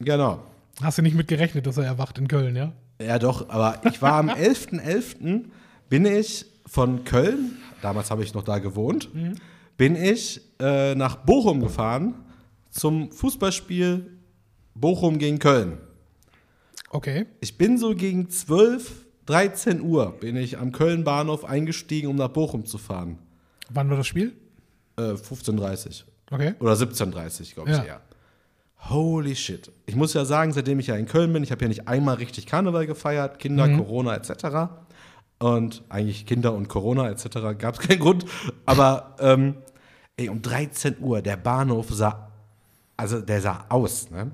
Genau. Hast du nicht mit gerechnet, dass er erwacht in Köln, ja? Ja, doch, aber ich war am 11.11. bin ich von Köln, damals habe ich noch da gewohnt, mhm. bin ich äh, nach Bochum gefahren zum Fußballspiel Bochum gegen Köln. Okay. Ich bin so gegen 12, 13 Uhr bin ich am Köln Bahnhof eingestiegen, um nach Bochum zu fahren. Wann war das Spiel? Äh, 15.30 Uhr. Okay. Oder 17.30 Uhr, glaube ich, ja. eher. Holy shit. Ich muss ja sagen, seitdem ich ja in Köln bin, ich habe ja nicht einmal richtig Karneval gefeiert, Kinder, Mhm. Corona etc. Und eigentlich Kinder und Corona etc. gab es keinen Grund. Aber ähm, ey, um 13 Uhr, der Bahnhof sah, also der sah aus, ne?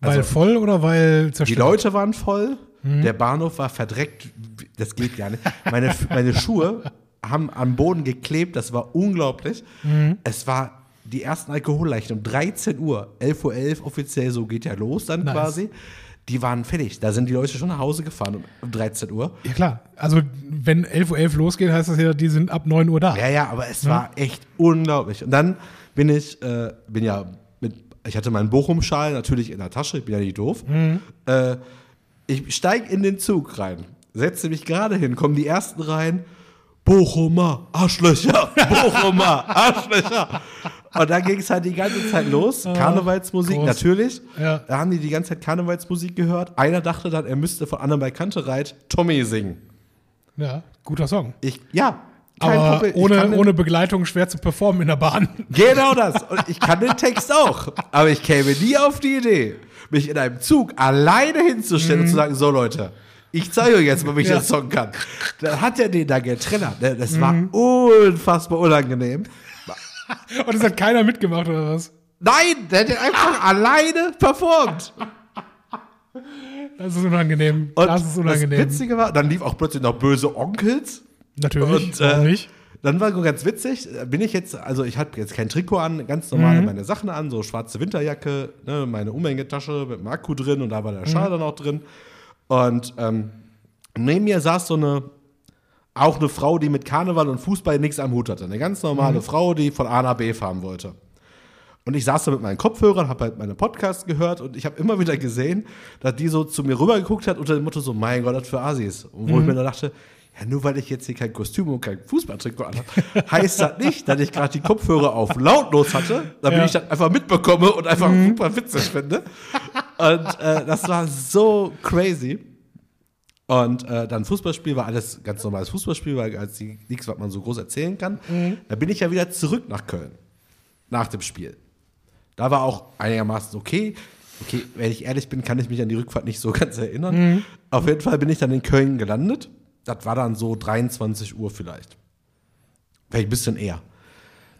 Weil Also- voll oder weil Die zerstört? Leute waren voll, Mhm. der Bahnhof war verdreckt, das geht gar nicht. Meine, meine Schuhe haben am Boden geklebt, das war unglaublich. Mhm. Es war die ersten Alkoholleichen um 13 Uhr, 11.11 Uhr offiziell, so geht ja los dann Nice. quasi. Die waren fertig, da sind die Leute schon nach Hause gefahren um, um 13 Uhr. Ja, klar. Also, wenn 11.11 Uhr losgeht, heißt das ja, die sind ab 9 Uhr da. Ja, ja, aber es war echt unglaublich. Und dann bin ich, äh, bin ja mit, ich hatte meinen Bochum-Schal natürlich in der Tasche, ich bin ja nicht doof. Äh, ich steige in den Zug rein, setze mich gerade hin, kommen die ersten rein. Bochumer, Arschlöcher, Bochumer, Arschlöcher. Und dann ging es halt die ganze Zeit los. Karnevalsmusik, groß. natürlich. Ja. Da haben die die ganze Zeit Karnevalsmusik gehört. Einer dachte dann, er müsste von Anna bei Kantereit Tommy singen. Ja, guter Song. Ich, ja, kein Aber. Ich ohne, ohne Begleitung schwer zu performen in der Bahn. Genau das. Und ich kann den Text auch. Aber ich käme nie auf die Idee, mich in einem Zug alleine hinzustellen und zu sagen, so Leute, ich zeige euch jetzt mal, wie ich Ja. den Song kann. Dann hat er den da getrennert. ne? Das war unfassbar unangenehm. Und es hat keiner mitgemacht oder was? Nein, der hat den einfach alleine performt. Das ist unangenehm. Und das ist unangenehm. Das Witzige war, dann lief auch plötzlich noch böse Onkels. Natürlich. Und, äh, nicht? Dann war so ganz witzig, äh, bin ich jetzt, also ich hatte jetzt kein Trikot an, ganz normal Mhm. meine Sachen an, so schwarze Winterjacke, ne, meine Umhängetasche mit dem Akku drin und da war der Schal Mhm. dann auch drin. Und ähm, neben mir saß so eine, auch eine Frau, die mit Karneval und Fußball nichts am Hut hatte. Eine ganz normale Mhm. Frau, die von A nach B fahren wollte. Und ich saß da mit meinen Kopfhörern, habe halt meine Podcasts gehört und ich habe immer wieder gesehen, dass die so zu mir rübergeguckt hat unter dem Motto so, mein Gott, das für Asis. Und wo ich mir dann dachte, Ja, nur weil ich jetzt hier kein Kostüm und kein Fußballtrikot anhabe, heißt das nicht, dass ich gerade die Kopfhörer auf lautlos hatte, damit Ja. ich das einfach mitbekomme und einfach super witzig finde. Und äh, das war so crazy. Und äh, dann Fußballspiel war alles ganz normales Fußballspiel, weil als nichts, was man so groß erzählen kann. Da bin ich ja wieder zurück nach Köln. Nach dem Spiel. Da war auch einigermaßen okay. Okay, wenn ich ehrlich bin, kann ich mich an die Rückfahrt nicht so ganz erinnern. Auf jeden Fall bin ich dann in Köln gelandet. Das war dann so 23 Uhr vielleicht. Vielleicht ein bisschen eher.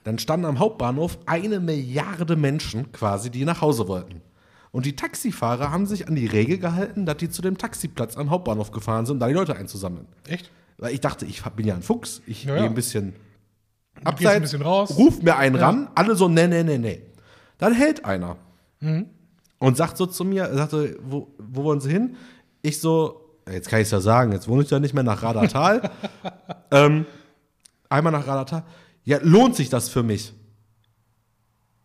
Dann standen am Hauptbahnhof eine Milliarde Menschen quasi, die nach Hause wollten. Und die Taxifahrer haben sich an die Regel gehalten, dass die zu dem Taxiplatz am Hauptbahnhof gefahren sind, um da die Leute einzusammeln. Echt? Weil ich dachte, ich bin ja ein Fuchs, ich Ja, gehe ja. ein bisschen abseits, ein bisschen raus. ruf mir einen Ja. ran, alle so, nee, nee, nee, nee. Dann hält einer Mhm. und sagt so zu mir, sagte, wo, wo wollen Sie hin? Ich so, jetzt kann ich es ja sagen, jetzt wohne ich ja nicht mehr nach Radartal. ähm, einmal nach Radartal. Ja, lohnt sich das für mich?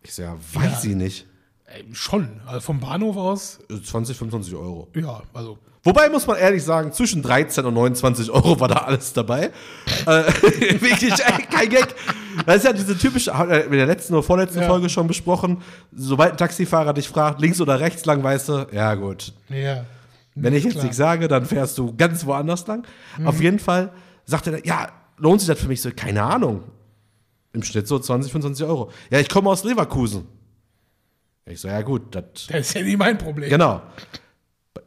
Ich so, ja, weiß Ja. ich nicht. Ey, schon. Also vom Bahnhof aus, 20, 25 Euro. ja, also. Wobei muss man ehrlich sagen, zwischen 13 und 29 Euro war da alles dabei. äh, wirklich, ey, kein Gag. Das ist ja diese typische, in der letzten oder vorletzten Ja. Folge schon besprochen. Sobald ein Taxifahrer dich fragt, links oder rechts lang, weißt du, ja gut. Ja. Wenn ich jetzt Klar. Mhm. nichts sage, dann fährst du ganz woanders lang. Auf jeden Fall sagt er, ja, lohnt sich das für mich so? Keine Ahnung. Im Schnitt so 20, 25 Euro. Ja, ich komme aus Leverkusen. Ich so, ja gut, das Das ist ja nicht mein Problem. Genau.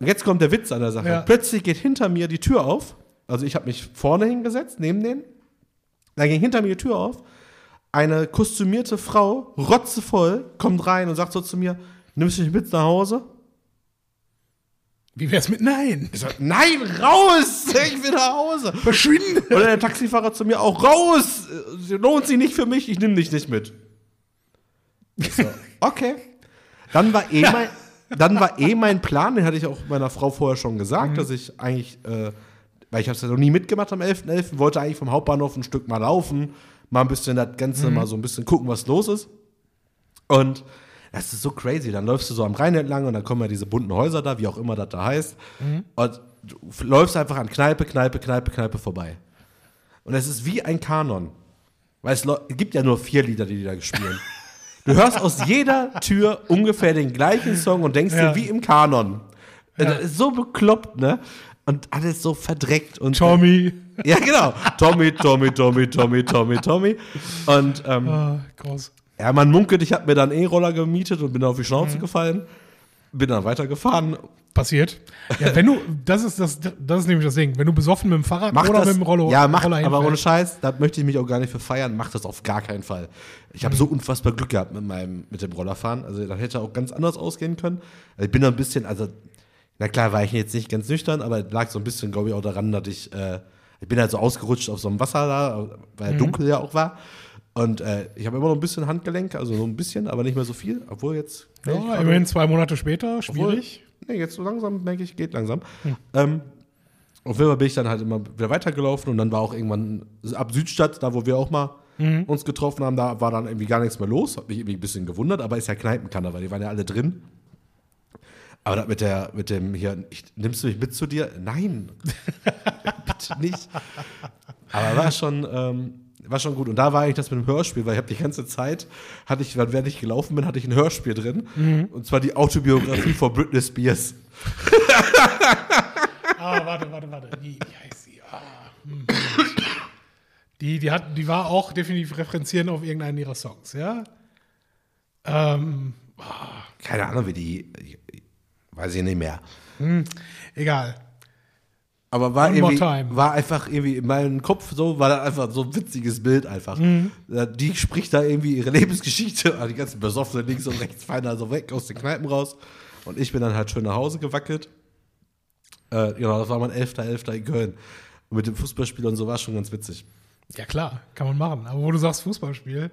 Jetzt kommt der Witz an der Sache. Ja. Plötzlich geht hinter mir die Tür auf. Also ich habe mich vorne hingesetzt, neben denen. Dann ging hinter mir die Tür auf. Eine kostümierte Frau, rotzevoll, kommt rein und sagt so zu mir, nimmst du mich mit nach Hause? Wie wär's mit Nein? Ich sag, nein, raus! Ich will nach Hause. Verschwinden! Und der Taxifahrer zu mir auch, raus! Lohnt sich nicht für mich, ich nehme dich nicht mit. So, okay. Dann war eh mein, dann war eh mein Plan, den hatte ich auch meiner Frau vorher schon gesagt, dass ich eigentlich, äh, weil ich habe es ja noch nie mitgemacht am 11.11., wollte eigentlich vom Hauptbahnhof ein Stück mal laufen, mal ein bisschen das Ganze, mal so ein bisschen gucken, was los ist. Und das ist so crazy. Dann läufst du so am Rhein entlang und dann kommen ja diese bunten Häuser da, wie auch immer das da heißt. Und du läufst einfach an Kneipe, Kneipe, Kneipe, Kneipe vorbei. Und es ist wie ein Kanon. Weil es gibt ja nur vier Lieder, die die da spielen. Du hörst aus jeder Tür ungefähr den gleichen Song und denkst Ja. dir, wie im Kanon. Ja. Das ist so bekloppt, ne? Und alles so verdreckt und. Tommy. Ja, genau. Tommy, Tommy, Tommy, Tommy, Tommy, Tommy. Und ähm, Ah, groß. ja, man munkelt, ich habe mir dann E-Roller gemietet und bin auf die Schnauze Mhm. gefallen. Bin dann weitergefahren. Passiert. Ja, wenn du, das ist das, das ist nämlich das Ding. Wenn du besoffen mit dem Fahrrad Mach oder das, mit dem Rollo, ja, mach, Roller aber ohne. Scheiß, da möchte ich mich auch gar nicht für feiern. Mach das auf gar keinen Fall. Ich habe so unfassbar Glück gehabt mit meinem, mit dem Rollerfahren. Also, das hätte auch ganz anders ausgehen können. Also, ich bin da ein bisschen, also, na klar, war ich jetzt nicht ganz nüchtern, aber lag so ein bisschen, glaube ich, auch daran, dass ich, äh, ich bin halt so ausgerutscht auf so einem Wasser da, weil dunkel ja auch war. Und äh, ich habe immer noch ein bisschen Handgelenk, also so ein bisschen, aber nicht mehr so viel. Obwohl jetzt. Ja, ich gerade- immerhin zwei Monate später, schwierig. Nee, jetzt so langsam, merke ich, geht langsam. Ähm, auf jeden Fall bin ich dann halt immer wieder weitergelaufen und dann war auch irgendwann ab Südstadt, da wo wir auch mal uns getroffen haben, da war dann irgendwie gar nichts mehr los. Hat mich irgendwie ein bisschen gewundert, aber ist ja Kneipenkanner, weil die waren ja alle drin. Aber das mit der, mit dem hier, ich, nimmst du mich mit zu dir? Nein. Bitte nicht. Aber war schon, ähm, war schon gut. Und da war eigentlich das mit dem Hörspiel, weil ich habe die ganze Zeit, hatte ich, während ich gelaufen bin, hatte ich ein Hörspiel drin. Und zwar die Autobiografie von Britney Spears. Ah, warte, warte, warte. Wie, wie heißt sie? Ah, hm. Die, die, hat, die war auch definitiv referenzieren auf irgendeinen ihrer Songs, ja? Ähm, Keine Ahnung, wie die, ich, ich, weiß ich nicht mehr. egal. Aber war One irgendwie, war einfach irgendwie in meinem Kopf so, war das einfach so ein witziges Bild einfach. Mhm. Die spricht da irgendwie ihre Lebensgeschichte, ah, die ganzen Besoffenen links und rechts fallen da so weg aus den Kneipen raus. Und ich bin dann halt schön nach Hause gewackelt. Äh, genau, das war mein 11.11. in Köln. Und mit dem Fußballspiel und so war es schon ganz witzig. Ja, klar, kann man machen. Aber wo du sagst Fußballspiel,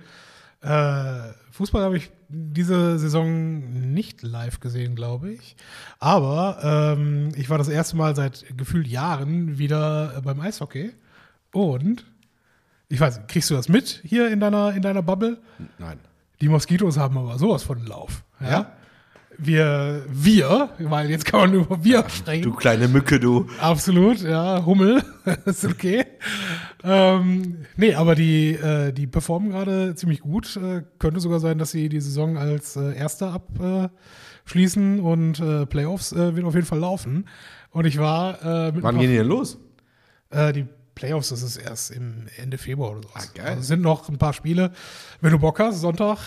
äh, Fußball habe ich diese Saison nicht live gesehen, glaube ich. Aber ähm, ich war das erste Mal seit gefühlt Jahren wieder äh, beim Eishockey. Und ich weiß, kriegst du das mit hier in deiner, in deiner Bubble? Nein. Die Moskitos haben aber sowas von Lauf. Ja? Ja? wir, wir, weil jetzt kann man über wir sprechen. Du kleine Mücke, du. Absolut, ja, Hummel, ist okay. Ähm, nee, aber die, äh, die performen gerade ziemlich gut. Äh, könnte sogar sein, dass sie die Saison als äh, Erster abschließen und äh, Playoffs äh, wird auf jeden Fall laufen. Und ich war äh, mit Wann gehen die denn los? die Playoffs, das ist erst im Ende Februar oder so. Ah, geil. Also es sind noch ein paar Spiele. Wenn du Bock hast, Sonntag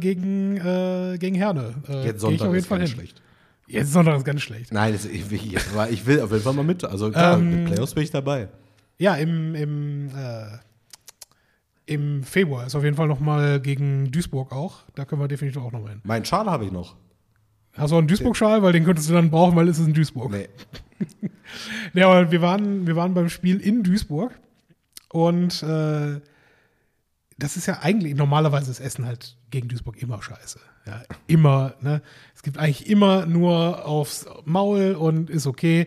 gegen, gegen Herne. Jetzt geh ich Sonntag auf jeden ist Fall ganz hin. schlecht. Jetzt Sonntag ist ganz schlecht. Nein, das, ich, ich, ich will auf jeden Fall mal mit. Also klar, Ähm, mit Playoffs bin ich dabei. Ja, im, im, äh, im Februar ist auf jeden Fall noch mal gegen Duisburg auch. Da können wir definitiv auch noch mal hin. Meinen Schal habe ich noch. Hast du auch einen Duisburg-Schal? Weil den könntest du dann brauchen, weil es ist in Duisburg. Nee. Ja, aber wir waren, wir waren beim Spiel in Duisburg und äh, das ist ja eigentlich, normalerweise ist Essen halt gegen Duisburg immer scheiße. Ja, immer, ne? Es gibt eigentlich immer nur aufs Maul und ist okay.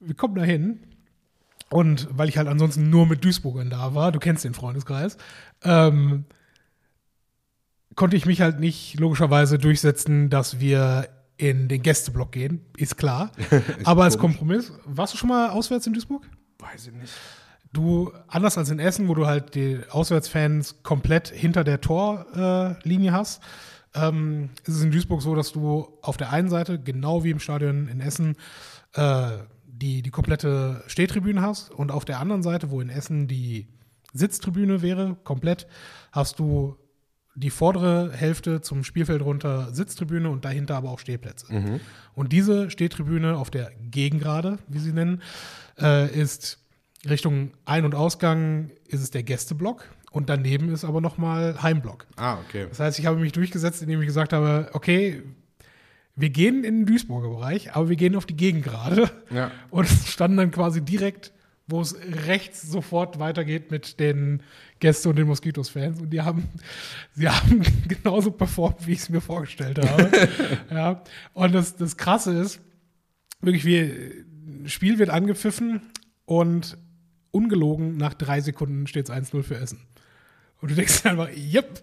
Wir kommen da hin und weil ich halt ansonsten nur mit Duisburgern da war, du kennst den Freundeskreis, ähm, konnte ich mich halt nicht logischerweise durchsetzen, dass wir in den Gästeblock gehen, ist klar. Aber als komisch. Kompromiss, warst du schon mal auswärts in Duisburg? Weiß ich nicht. Du, anders als in Essen, wo du halt die Auswärtsfans komplett hinter der Torlinie äh, hast, ähm, ist es in Duisburg so, dass du auf der einen Seite, genau wie im Stadion in Essen, äh, die, die komplette Stehtribüne hast und auf der anderen Seite, wo in Essen die Sitztribüne wäre, komplett, hast du die vordere Hälfte zum Spielfeld runter Sitztribüne und dahinter aber auch Stehplätze. Und diese Stehtribüne auf der Gegengrade, wie sie nennen, äh, ist Richtung Ein- und Ausgang ist es der Gästeblock und daneben ist aber nochmal Heimblock. Ah, okay. Das heißt, ich habe mich durchgesetzt, indem ich gesagt habe, okay, wir gehen in den Duisburger Bereich, aber wir gehen auf die Gegengrade Ja. und standen dann quasi direkt, wo es rechts sofort weitergeht mit den Gäste und den Moskitos-Fans. Und die haben, sie haben genauso performt, wie ich es mir vorgestellt habe. ja. Und das, das Krasse ist, wirklich, wie, ein Spiel wird angepfiffen und ungelogen, nach drei Sekunden steht es 1-0 für Essen. Und du denkst einfach, yep,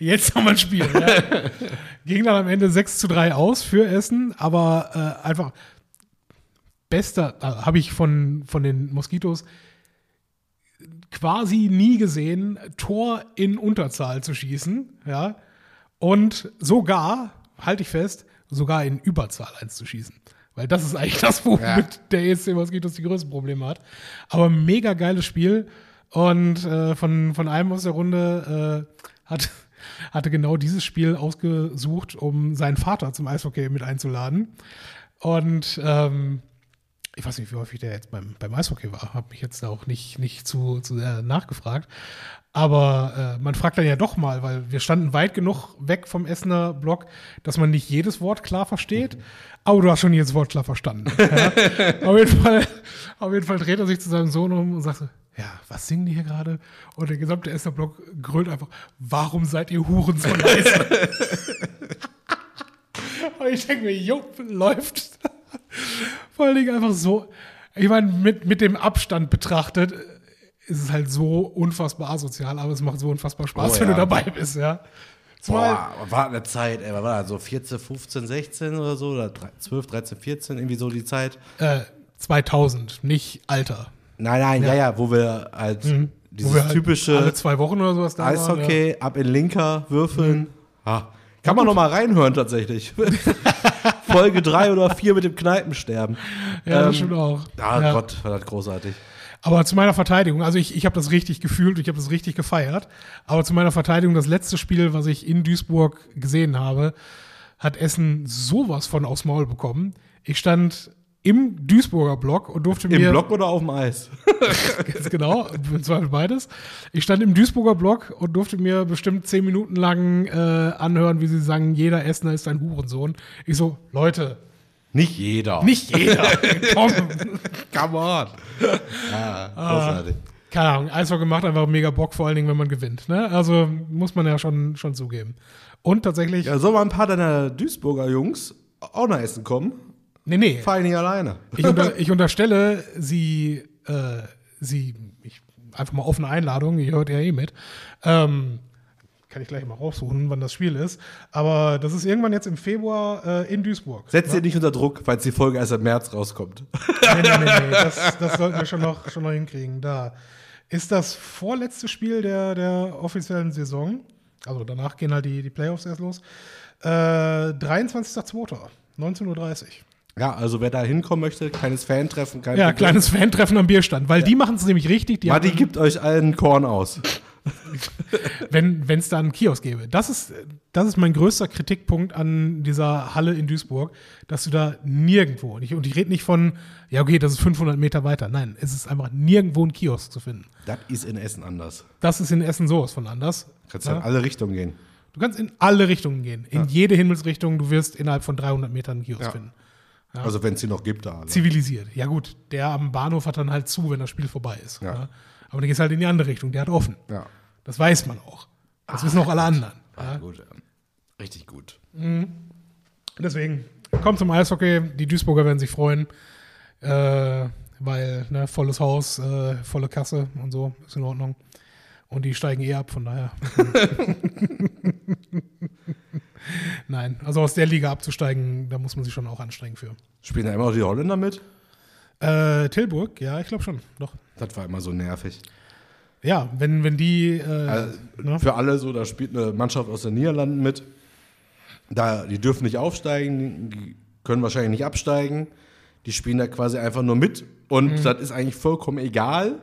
jetzt haben wir ein Spiel. Ja. Ging dann am Ende 6 zu 3 aus für Essen, aber äh, einfach bester, äh, habe ich von, von den Moskitos quasi nie gesehen, Tor in Unterzahl zu schießen, ja, und sogar, halte ich fest, sogar in Überzahl eins zu schießen. Weil das ist eigentlich das, womit Ja. der ESC Moskitos die größten Probleme hat. Aber mega geiles Spiel. Und äh, von, von einem aus der Runde äh, hat, hatte genau dieses Spiel ausgesucht, um seinen Vater zum Eishockey mit einzuladen. Und ähm, ich weiß nicht, wie häufig der jetzt beim, beim Eishockey war, habe mich jetzt auch nicht, nicht zu, zu sehr nachgefragt. Aber äh, man fragt dann ja doch mal, weil wir standen weit genug weg vom Essener Block, dass man nicht jedes Wort klar versteht. Aber du hast schon jedes Wort klar verstanden. Ja? auf, jeden Fall, auf jeden Fall dreht er sich zu seinem Sohn um und sagt ja, was singen die hier gerade? Und der gesamte Essener Block grölt einfach, warum seid ihr Huren so leise? und ich denke mir, jo, läuft. Vor allen Dingen einfach so, ich meine, mit, mit dem Abstand betrachtet, äh, ist es halt so unfassbar asozial, aber es macht so unfassbar Spaß, Oh, wenn du ja. dabei bist, ja. Zumal, Boah, war eine Zeit, ey, war das, so 14, 15, 16 oder so, oder 3 12, 13, 14, irgendwie so die Zeit. äh, 2000, nicht Alter. Nein, nein, ja, ja, wo wir halt Wo dieses wir halt typische alle zwei Wochen oder sowas da waren. Eishockey, ab in linker, würfeln. Ah, kann man noch mal reinhören tatsächlich. Folge 3 oder 4 mit dem Kneipensterben. Ja, ja das Ähm, stimmt auch. Ah ja. Gott, war das großartig. Aber zu meiner Verteidigung, also ich, ich habe das richtig gefühlt, ich habe das richtig gefeiert. Aber zu meiner Verteidigung, das letzte Spiel, was ich in Duisburg gesehen habe, hat Essen sowas von aufs Maul bekommen. Ich stand im Duisburger Block und durfte Im mir Block oder auf dem Eis? Ganz genau, im Zweifel beides. Ich stand im Duisburger Block und durfte mir bestimmt zehn Minuten lang äh, anhören, wie sie sagen, jeder Essener ist ein Hurensohn. Ich so, Leute, Nicht jeder. nicht jeder, komm. Come on. Ja, großartig. Keine Ahnung, Eishockey macht einfach mega Bock, vor allen Dingen, wenn man gewinnt. Ne? Also muss man ja schon, schon zugeben. Und tatsächlich, Ja, soll mal ein paar deiner Duisburger Jungs auch nach Essen kommen? Nee, nee, Fahr ich nicht alleine. ich, unter, ich unterstelle, sie, äh, sie, ich, einfach mal offene Einladung, ihr hört ja eh mit, ähm, kann ich gleich mal raussuchen, wann das Spiel ist. Aber das ist irgendwann jetzt im Februar äh, in Duisburg. Setz dir nicht unter Druck, falls die Folge erst im März rauskommt. Nee, nee, nee, nee. Das, das sollten wir schon noch, schon noch hinkriegen. Da ist das vorletzte Spiel der, der offiziellen Saison. Also danach gehen halt die, die Playoffs erst los. Äh, 23.02. 19.30 Uhr. Ja, also wer da hinkommen möchte, kleines Fan-Treffen. kein Ja, Problem. kleines Fan-Treffen am Bierstand, weil die machen es nämlich richtig. Die Matti gibt euch allen Korn aus. wenn es da einen Kiosk gäbe. Das ist, das ist mein größter Kritikpunkt an dieser Halle in Duisburg, dass du da nirgendwo, und ich, und ich rede nicht von, ja okay, das ist 500 Meter weiter. Nein, es ist einfach nirgendwo ein Kiosk zu finden. Das ist in Essen anders. Das ist in Essen sowas von anders. Kannst Ja. ja in alle Richtungen gehen. Du kannst in alle Richtungen gehen, in jede Himmelsrichtung. Du wirst innerhalb von 300 Metern einen Kiosk Ja. finden. Also wenn es sie noch gibt, da alle. Zivilisiert. Ja gut, der am Bahnhof hat dann halt zu, wenn das Spiel vorbei ist. Ja. Ja. Aber du gehst halt in die andere Richtung, der hat offen. Ja. Das weiß man auch. Das wissen auch alle anderen. Ah, gut. ja. Richtig gut. Deswegen, kommt zum Eishockey. Die Duisburger werden sich freuen, äh, weil ne, volles Haus, äh, volle Kasse und so ist in Ordnung. Und die steigen eh ab, von daher. Nein, also aus der Liga abzusteigen, da muss man sich schon auch anstrengen für. Spielen da immer noch die Holländer mit? Äh, Tilburg, ja, ich glaube schon, doch. Das war immer so nervig. Ja, wenn, wenn die, äh, Also, ne? Für alle so, da spielt eine Mannschaft aus den Niederlanden mit. Da, die dürfen nicht aufsteigen, die können wahrscheinlich nicht absteigen. Die spielen da quasi einfach nur mit. Und Mhm. das ist eigentlich vollkommen egal.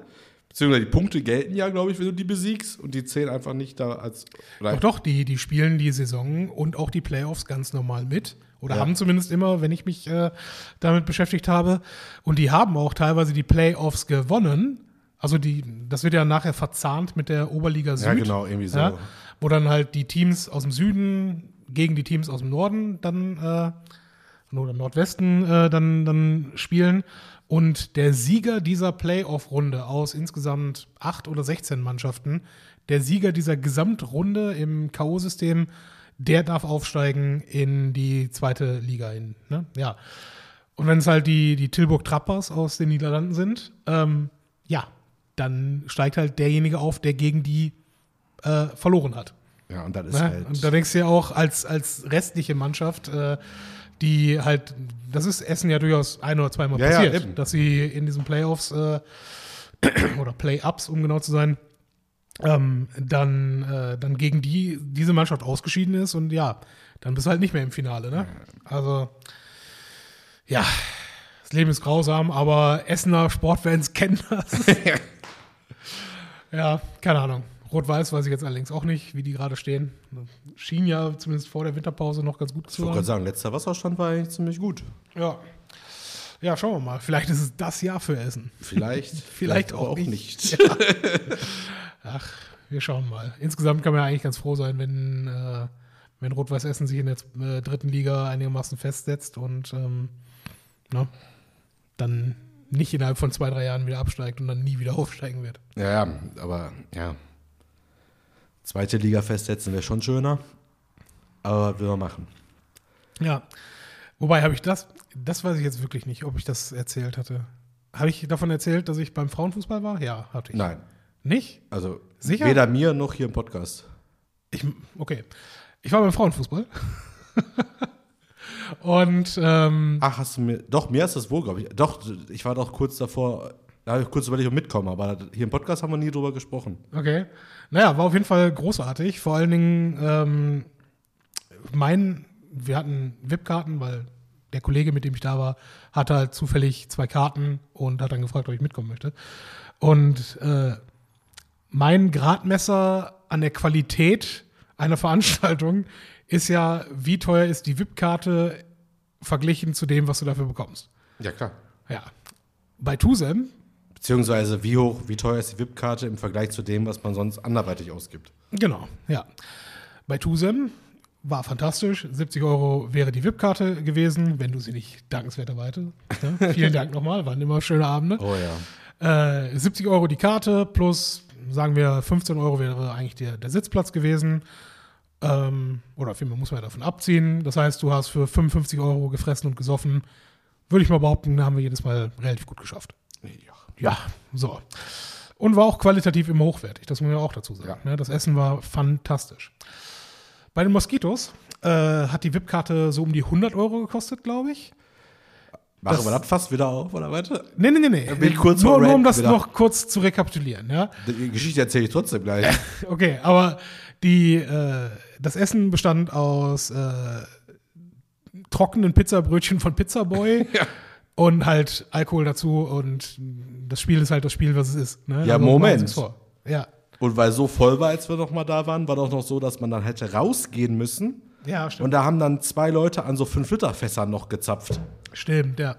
Beziehungsweise die Punkte gelten ja, glaube ich, wenn du die besiegst. Und die zählen einfach nicht da als. Doch, doch, die, die spielen die Saison und auch die Playoffs ganz normal mit. Oder Ja. haben zumindest immer, wenn ich mich äh, damit beschäftigt habe. Und die haben auch teilweise die Playoffs gewonnen. Also die, das wird ja nachher verzahnt mit der Oberliga Süd. Ja, genau, irgendwie so. Ja, wo dann halt die Teams aus dem Süden gegen die Teams aus dem Norden dann äh, oder Nordwesten äh, dann, dann spielen. Und der Sieger dieser Playoff-Runde aus insgesamt acht oder 16 Mannschaften, der Sieger dieser Gesamtrunde im K.O.-System, der darf aufsteigen in die zweite Liga. In, ne? Ja. Und wenn es halt die, die Tilburg Trappers aus den Niederlanden sind, ähm, ja, dann steigt halt derjenige auf, der gegen die äh, verloren hat. Ja, und das ist Ne? halt. Und da denkst du ja auch als, als restliche Mannschaft, äh, die halt, das ist Essen ja durchaus ein oder zweimal Ja, ja, passiert, eben. dass sie in diesen Playoffs äh, oder Play-Ups, um genau zu sein, ähm, dann, äh, dann gegen die diese Mannschaft ausgeschieden ist und ja, dann bist du halt nicht mehr im Finale. Ne? Also, ja, das Leben ist grausam, aber Essener Sportfans kennen das. ja, keine Ahnung. Rot-Weiß weiß ich jetzt allerdings auch nicht, wie die gerade stehen. Schien ja zumindest vor der Winterpause noch ganz gut ich zu wollte gerade sein. sagen, letzter Wasserstand war eigentlich ziemlich gut. Ja. ja, schauen wir mal. Vielleicht ist es das Jahr für Essen. Vielleicht, Vielleicht auch nicht. Ach, wir schauen mal. Insgesamt kann man ja eigentlich ganz froh sein, wenn, äh, wenn Rot-Weiß Essen sich in der äh, dritten Liga einigermaßen festsetzt und ähm, ne, dann nicht innerhalb von zwei, drei Jahren wieder absteigt und dann nie wieder aufsteigen wird. Ja, ja, aber ja. Zweite Liga festsetzen wäre schon schöner. Aber will man machen? Ja. Wobei habe ich das, das weiß ich jetzt wirklich nicht, ob ich das erzählt hatte. Habe ich davon erzählt, dass ich beim Frauenfußball war? Ja, hatte ich. Nein. Nicht? Also Sicher? weder mir noch hier im Podcast. Ich, okay. Ich war beim Frauenfußball. Und ähm, Ach, hast du mir. Doch, mir ist das wohl, glaube ich. Doch, ich war doch kurz davor. Da habe ich kurz überlegt, ob ich mitkomme, aber hier im Podcast haben wir nie drüber gesprochen. Okay. Naja, war auf jeden Fall großartig. Vor allen Dingen, ähm, mein, wir hatten VIP-Karten, weil der Kollege, mit dem ich da war, hatte halt zufällig zwei Karten und hat dann gefragt, ob ich mitkommen möchte. Und äh, mein Gradmesser an der Qualität einer Veranstaltung ist ja, wie teuer ist die VIP-Karte verglichen zu dem, was du dafür bekommst. Ja, klar. Ja. Bei Tusem Beziehungsweise, wie hoch, wie teuer ist die VIP-Karte im Vergleich zu dem, was man sonst anderweitig ausgibt? Genau, ja. Bei Tusem war fantastisch. 70 Euro wäre die VIP-Karte gewesen, wenn du sie nicht dankenswerterweise. Ja, vielen Dank nochmal, waren immer schöne Abende. Oh ja. Äh, 70 Euro die Karte plus, sagen wir, 15 Euro wäre eigentlich der, der Sitzplatz gewesen. Ähm, oder vielmehr muss man ja davon abziehen. Das heißt, du hast für 55 Euro gefressen und gesoffen. Würde ich mal behaupten, haben wir jedes Mal relativ gut geschafft. ja. Ja, so. Und war auch qualitativ immer hochwertig, das muss man ja auch dazu sagen. Ja. Ne? Das Essen war fantastisch. Bei den Moskitos äh, hat die VIP-Karte so um die 100 Euro gekostet, glaube ich. Machen wir das fast wieder auf, oder weiter? Nee, nee, nee, nee. bin ich kurz nur, nur um das wieder. noch kurz zu rekapitulieren, ja. Die Geschichte erzähle ich trotzdem gleich. Okay, aber die, äh, das Essen bestand aus äh, trockenen Pizzabrötchen von Pizzaboy Ja. Und halt Alkohol dazu und das Spiel ist halt das Spiel, was es ist. Ne? Ja, Also Moment. Ja. Und weil so voll war, als wir noch mal da waren, war doch noch so, dass man dann hätte rausgehen müssen. Ja, stimmt. Und da haben dann zwei Leute an so 5-Liter-Fässern noch gezapft. Stimmt, ja.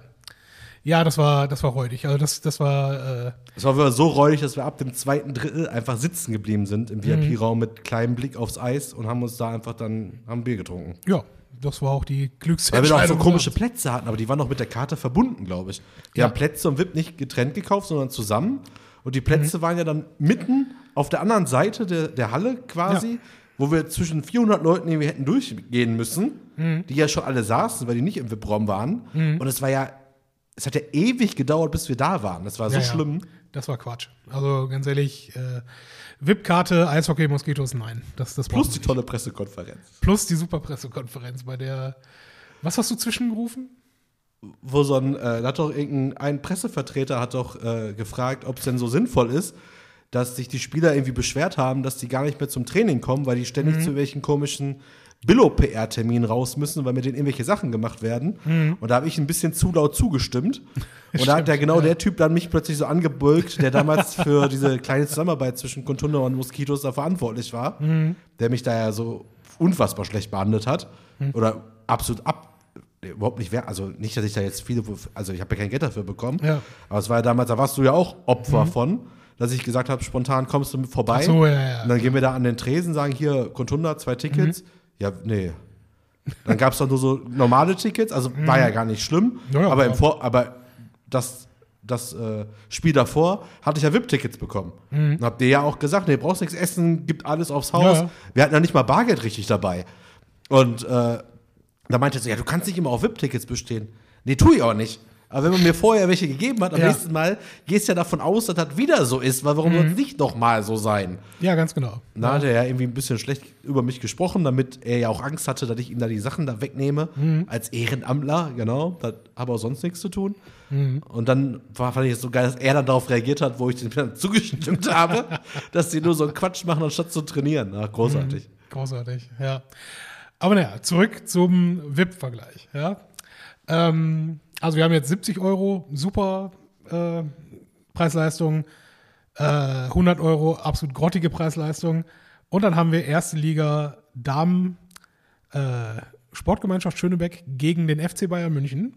Ja, das war, das war räudig. Also das, das war, äh, Es war so räudig, dass wir ab dem zweiten Drittel einfach sitzen geblieben sind im VIP-Raum mit kleinem Blick aufs Eis und haben uns da einfach dann haben Bier getrunken. ja, das war auch die klügste Weil wir noch so komische Plätze hatten, aber die waren noch mit der Karte verbunden, glaube ich. Die Ja. haben Plätze und VIP nicht getrennt gekauft, sondern zusammen. Und die Mhm. Plätze waren ja dann mitten auf der anderen Seite der, der Halle quasi, Ja. wo wir zwischen 400 Leuten irgendwie hätten durchgehen müssen, Mhm. die ja schon alle saßen, weil die nicht im VIP-Raum waren. Und es war ja, es hat ja ewig gedauert, bis wir da waren. Das war so ja. schlimm. Das war Quatsch. Also ganz ehrlich, äh, VIP-Karte, Eishockey, Moskitos, nein. Das, das Plus die tolle Pressekonferenz. Plus die super Pressekonferenz, bei der. Was hast du zwischengerufen? wo so ein, äh, da hat doch irgendein ein Pressevertreter hat doch äh, gefragt, ob es denn so sinnvoll ist, dass sich die Spieler irgendwie beschwert haben, dass die gar nicht mehr zum Training kommen, weil die ständig zu welchen komischen Billo-PR-Terminen raus müssen, weil mit denen irgendwelche Sachen gemacht werden. Und da habe ich ein bisschen zu laut zugestimmt. Und da hat der genau der Typ dann mich plötzlich so angebulgt, der damals für diese kleine Zusammenarbeit zwischen Contunda und Moskitos da verantwortlich war, der mich da ja so unfassbar schlecht behandelt hat. Oder absolut ab. Überhaupt nicht wert, also nicht, dass ich da jetzt viele, also ich habe ja kein Geld dafür bekommen, Ja. aber es war ja damals, da warst du ja auch Opfer von, dass ich gesagt habe, spontan kommst du mit vorbei. So, ja, ja. Und dann gehen wir da an den Tresen, sagen hier, Contunda, zwei Tickets. Mhm. Ja, nee. Dann gab es doch nur so normale Tickets, also war ja gar nicht schlimm. Mhm. Ja, ja, aber, im. Vor aber das, das äh, Spiel davor hatte ich ja VIP-Tickets bekommen. Und habt ihr ja auch gesagt, nee, brauchst nichts essen, gibt alles aufs Haus. Mhm. Ja. Wir hatten ja nicht mal Bargeld richtig dabei. Und äh, da meinte er so, ja, du kannst nicht immer auf VIP-Tickets bestehen. Nee, tu ich auch nicht. Aber wenn man mir vorher welche gegeben hat, am Ja. nächsten Mal gehst du ja davon aus, dass das wieder so ist, weil warum soll es nicht nochmal so sein? Ja, ganz genau. Da hat er ja irgendwie ein bisschen schlecht über mich gesprochen, damit er ja auch Angst hatte, dass ich ihm da die Sachen da wegnehme. Als Ehrenamtler, genau. Das habe auch sonst nichts zu tun. Und dann war, fand ich es so geil, dass er dann darauf reagiert hat, wo ich dem dann zugestimmt habe, dass sie nur so einen Quatsch machen, anstatt zu trainieren. Ach, großartig. Großartig, ja. Aber naja, zurück zum VIP-Vergleich. Ja. Ähm, also wir haben jetzt 70 Euro, super äh, Preisleistung, äh, 100 Euro, absolut grottige Preisleistung. Und dann haben wir erste Liga Damen äh, Sportgemeinschaft Schönebeck gegen den FC Bayern München.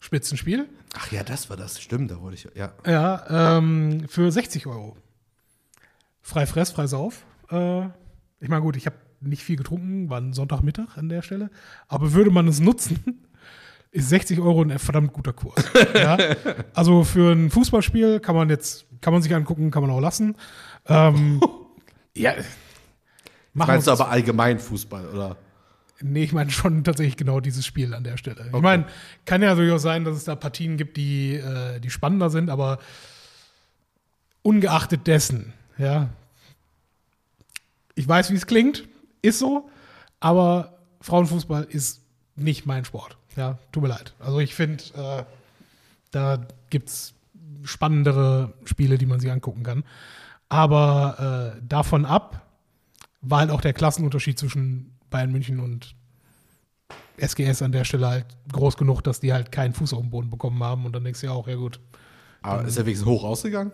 Spitzenspiel. Ach ja, das war das. Stimmt, da wollte ich, ja. Ja, ähm, für 60 Euro. Frei Fress, frei Sauf. Äh, ich meine, gut, ich habe nicht viel getrunken, war ein Sonntagmittag an der Stelle. Aber würde man es nutzen, ist 60 Euro ein verdammt guter Kurs. ja? Also für ein Fußballspiel kann man jetzt, kann man sich angucken, kann man auch lassen. Ähm, ja. Meinst du aber allgemein Fußball, oder? Nee, ich meine schon tatsächlich genau dieses Spiel an der Stelle. Ich meine, kann ja durchaus sein, dass es da Partien gibt, die, äh, die spannender sind, aber ungeachtet dessen, ja. Ich weiß, wie es klingt, ist so, aber Frauenfußball ist nicht mein Sport. Ja, tut mir leid. Also ich finde, äh, da gibt es spannendere Spiele, die man sich angucken kann. Aber äh, davon ab war halt auch der Klassenunterschied zwischen Bayern München und SGS an der Stelle halt groß genug, dass die halt keinen Fuß auf den Boden bekommen haben. Und dann denkst du ja auch, ja gut, Aber ist er wenigstens hoch ausgegangen?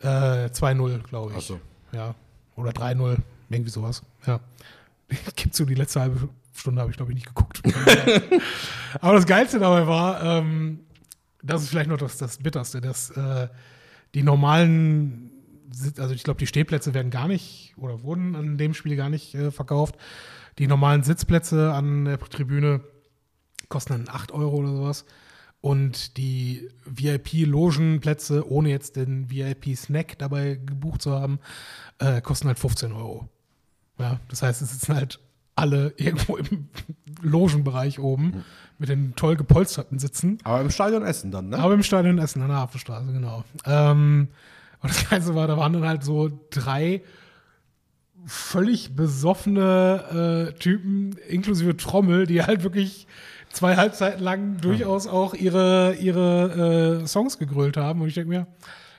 äh, 2-0, glaube ich. Ach so. Ja. Oder 3-0, irgendwie sowas. Ja. Gibt so die letzte halbe Stunde, habe ich glaube ich nicht geguckt. Aber das Geilste dabei war, ähm, das ist vielleicht noch das, das Bitterste, dass äh, die normalen, also ich glaube, die Stehplätze werden gar nicht oder wurden an dem Spiel gar nicht äh, verkauft. Die normalen Sitzplätze an der Tribüne kosten dann 8 Euro oder sowas. Und die VIP-Logenplätze, ohne jetzt den VIP-Snack dabei gebucht zu haben, äh, kosten halt 15 Euro. Ja, das heißt, es sitzen halt alle irgendwo im Logenbereich oben mit den toll gepolsterten Sitzen. Aber im Stadion essen dann, ne? Aber im Stadion Essen an der Hafenstraße, genau. Ähm, Und das Geilste war, da waren dann halt so drei völlig besoffene äh, Typen, inklusive Trommel, die halt wirklich zwei Halbzeiten lang durchaus auch ihre, ihre äh, Songs gegrölt haben. Und ich denke mir,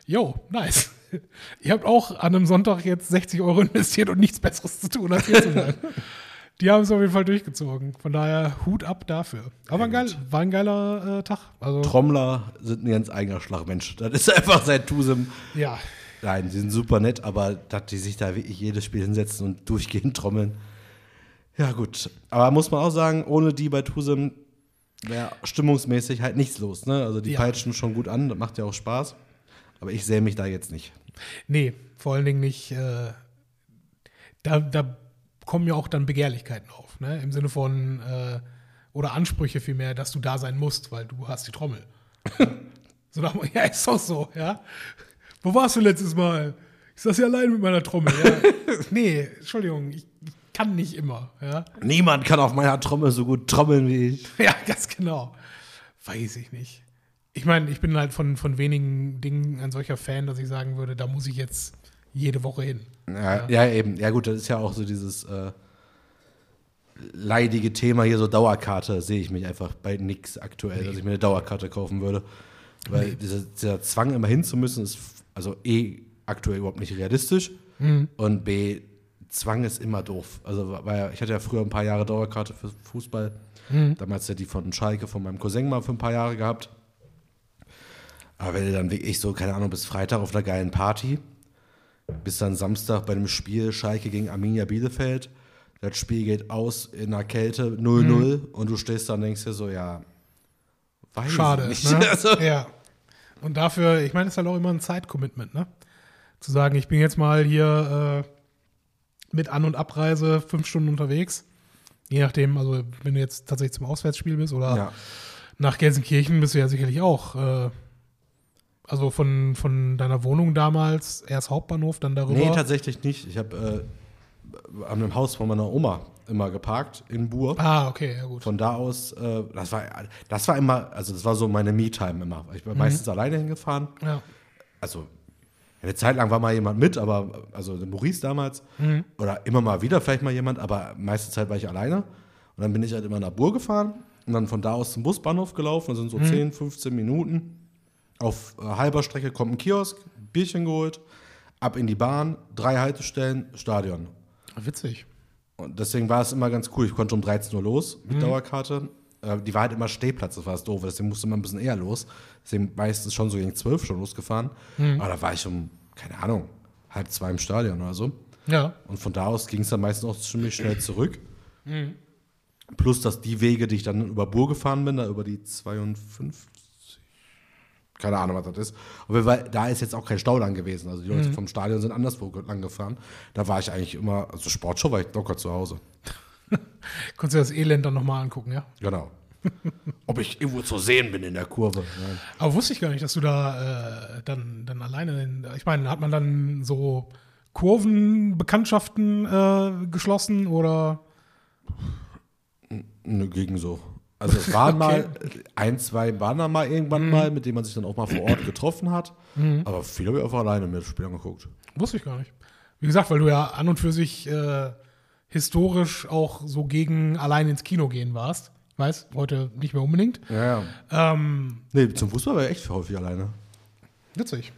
yo, nice. Ihr habt auch an einem Sonntag jetzt 60 Euro investiert und nichts Besseres zu tun, als hier zu sein. Die haben es auf jeden Fall durchgezogen. Von daher Hut ab dafür. Aber ein geil, war ein geiler äh, Tag. Also, Trommler sind ein ganz eigener Schlagmensch. Das ist einfach seit Tusem. ja, Nein, die sind super nett, aber dass die sich da wirklich jedes Spiel hinsetzen und durchgehend trommeln. Ja, gut. Aber muss man auch sagen, ohne die bei Tusem wäre stimmungsmäßig halt nichts los. Ne? Also die Ja. peitschen schon gut an, das macht ja auch Spaß. Aber ich sehe mich da jetzt nicht. nee, vor allen Dingen nicht. Äh, da, da kommen ja auch dann Begehrlichkeiten auf. Ne? Im Sinne von, äh, oder Ansprüche vielmehr, dass du da sein musst, weil du hast die Trommel. so nach, ja, ist doch so, ja. Wo warst du letztes Mal? Ich saß ja allein mit meiner Trommel, ja. nee, Entschuldigung, ich, ich kann nicht immer, ja. Niemand kann auf meiner Trommel so gut trommeln wie ich. Ja, ganz genau. Weiß ich nicht. Ich meine, ich bin halt von, von wenigen Dingen ein solcher Fan, dass ich sagen würde, da muss ich jetzt jede Woche hin. Ja, ja. eben. Ja, gut, das ist ja auch so dieses äh, leidige Thema hier, so Dauerkarte, sehe ich mich einfach bei nix aktuell, dass ich mir eine Dauerkarte kaufen würde. Weil dieser, dieser Zwang, immer hin zu müssen, ist also eh aktuell überhaupt nicht realistisch. Und B, Zwang ist immer doof. Also, ja, ich hatte ja früher ein paar Jahre Dauerkarte für Fußball. Damals ja die von Schalke von meinem Cousin mal für ein paar Jahre gehabt. Aber wenn du dann wirklich so, keine Ahnung, bis Freitag auf einer geilen Party, bis dann Samstag bei einem Spiel Schalke gegen Arminia Bielefeld, das Spiel geht aus in der Kälte 0-0 und du stehst da und denkst dir so, ja, weiß Schade. nicht. Ne? Also, Ja. Und dafür, ich meine, es ist halt auch immer ein Zeitcommitment, ne? Zu sagen, ich bin jetzt mal hier äh, mit An- und Abreise fünf Stunden unterwegs. Je nachdem, also wenn du jetzt tatsächlich zum Auswärtsspiel bist oder ja. nach Gelsenkirchen bist du ja sicherlich auch. Äh, also von, von deiner Wohnung damals, erst Hauptbahnhof, dann darüber. Nee, tatsächlich nicht. Ich habe äh, an einem Haus von meiner Oma immer geparkt in Bur. ah, okay, ja gut. Von da aus, äh, das war, das war immer, also das war so meine Me-Time immer. Ich bin meistens alleine hingefahren. Ja. Also eine Zeit lang war mal jemand mit, aber also Maurice damals oder immer mal wieder vielleicht mal jemand, aber meiste Zeit war ich alleine. Und dann bin ich halt immer nach Bur gefahren und dann von da aus zum Busbahnhof gelaufen. Das sind so 10, 15 Minuten. Auf äh, halber Strecke kommt ein Kiosk, Bierchen geholt, ab in die Bahn, drei Haltestellen, Stadion. Witzig. Und deswegen war es immer ganz cool. Ich konnte um 13 Uhr los mit Dauerkarte. Äh, die war halt immer Stehplatz, das war das doof. Deswegen musste man ein bisschen eher los. Deswegen meistens schon so gegen 12 schon losgefahren. Aber da war ich um, keine Ahnung, halb zwei im Stadion oder so. Ja. Und von da aus ging es dann meistens auch ziemlich schnell zurück. Plus, dass die Wege, die ich dann über Bur gefahren bin, da über die 52, keine Ahnung, was das ist. Aber weil, da ist jetzt auch kein Stau lang gewesen. Also die Leute vom Stadion sind anderswo lang gefahren. Da war ich eigentlich immer, also Sportshow war ich locker zu Hause. Konntest du das Elend dann nochmal angucken, ja? Genau. Ob ich irgendwo zu sehen bin in der Kurve. Nein. Aber wusste ich gar nicht, dass du da äh, dann, dann alleine, in, ich meine, hat man dann so Kurvenbekanntschaften äh, geschlossen oder? Nö, Gegen so. Also es waren mal, ein, zwei waren da mal irgendwann mal, mit denen man sich dann auch mal vor Ort getroffen hat. Aber viele habe ich einfach alleine mir das Spiel angeguckt. Wusste ich gar nicht. Wie gesagt, weil du ja an und für sich äh, historisch auch so gegen allein ins Kino gehen warst. Weiß, heute nicht mehr unbedingt. Ja, ja. Ähm, Nee, zum Fußball war ich echt häufig alleine. witzig.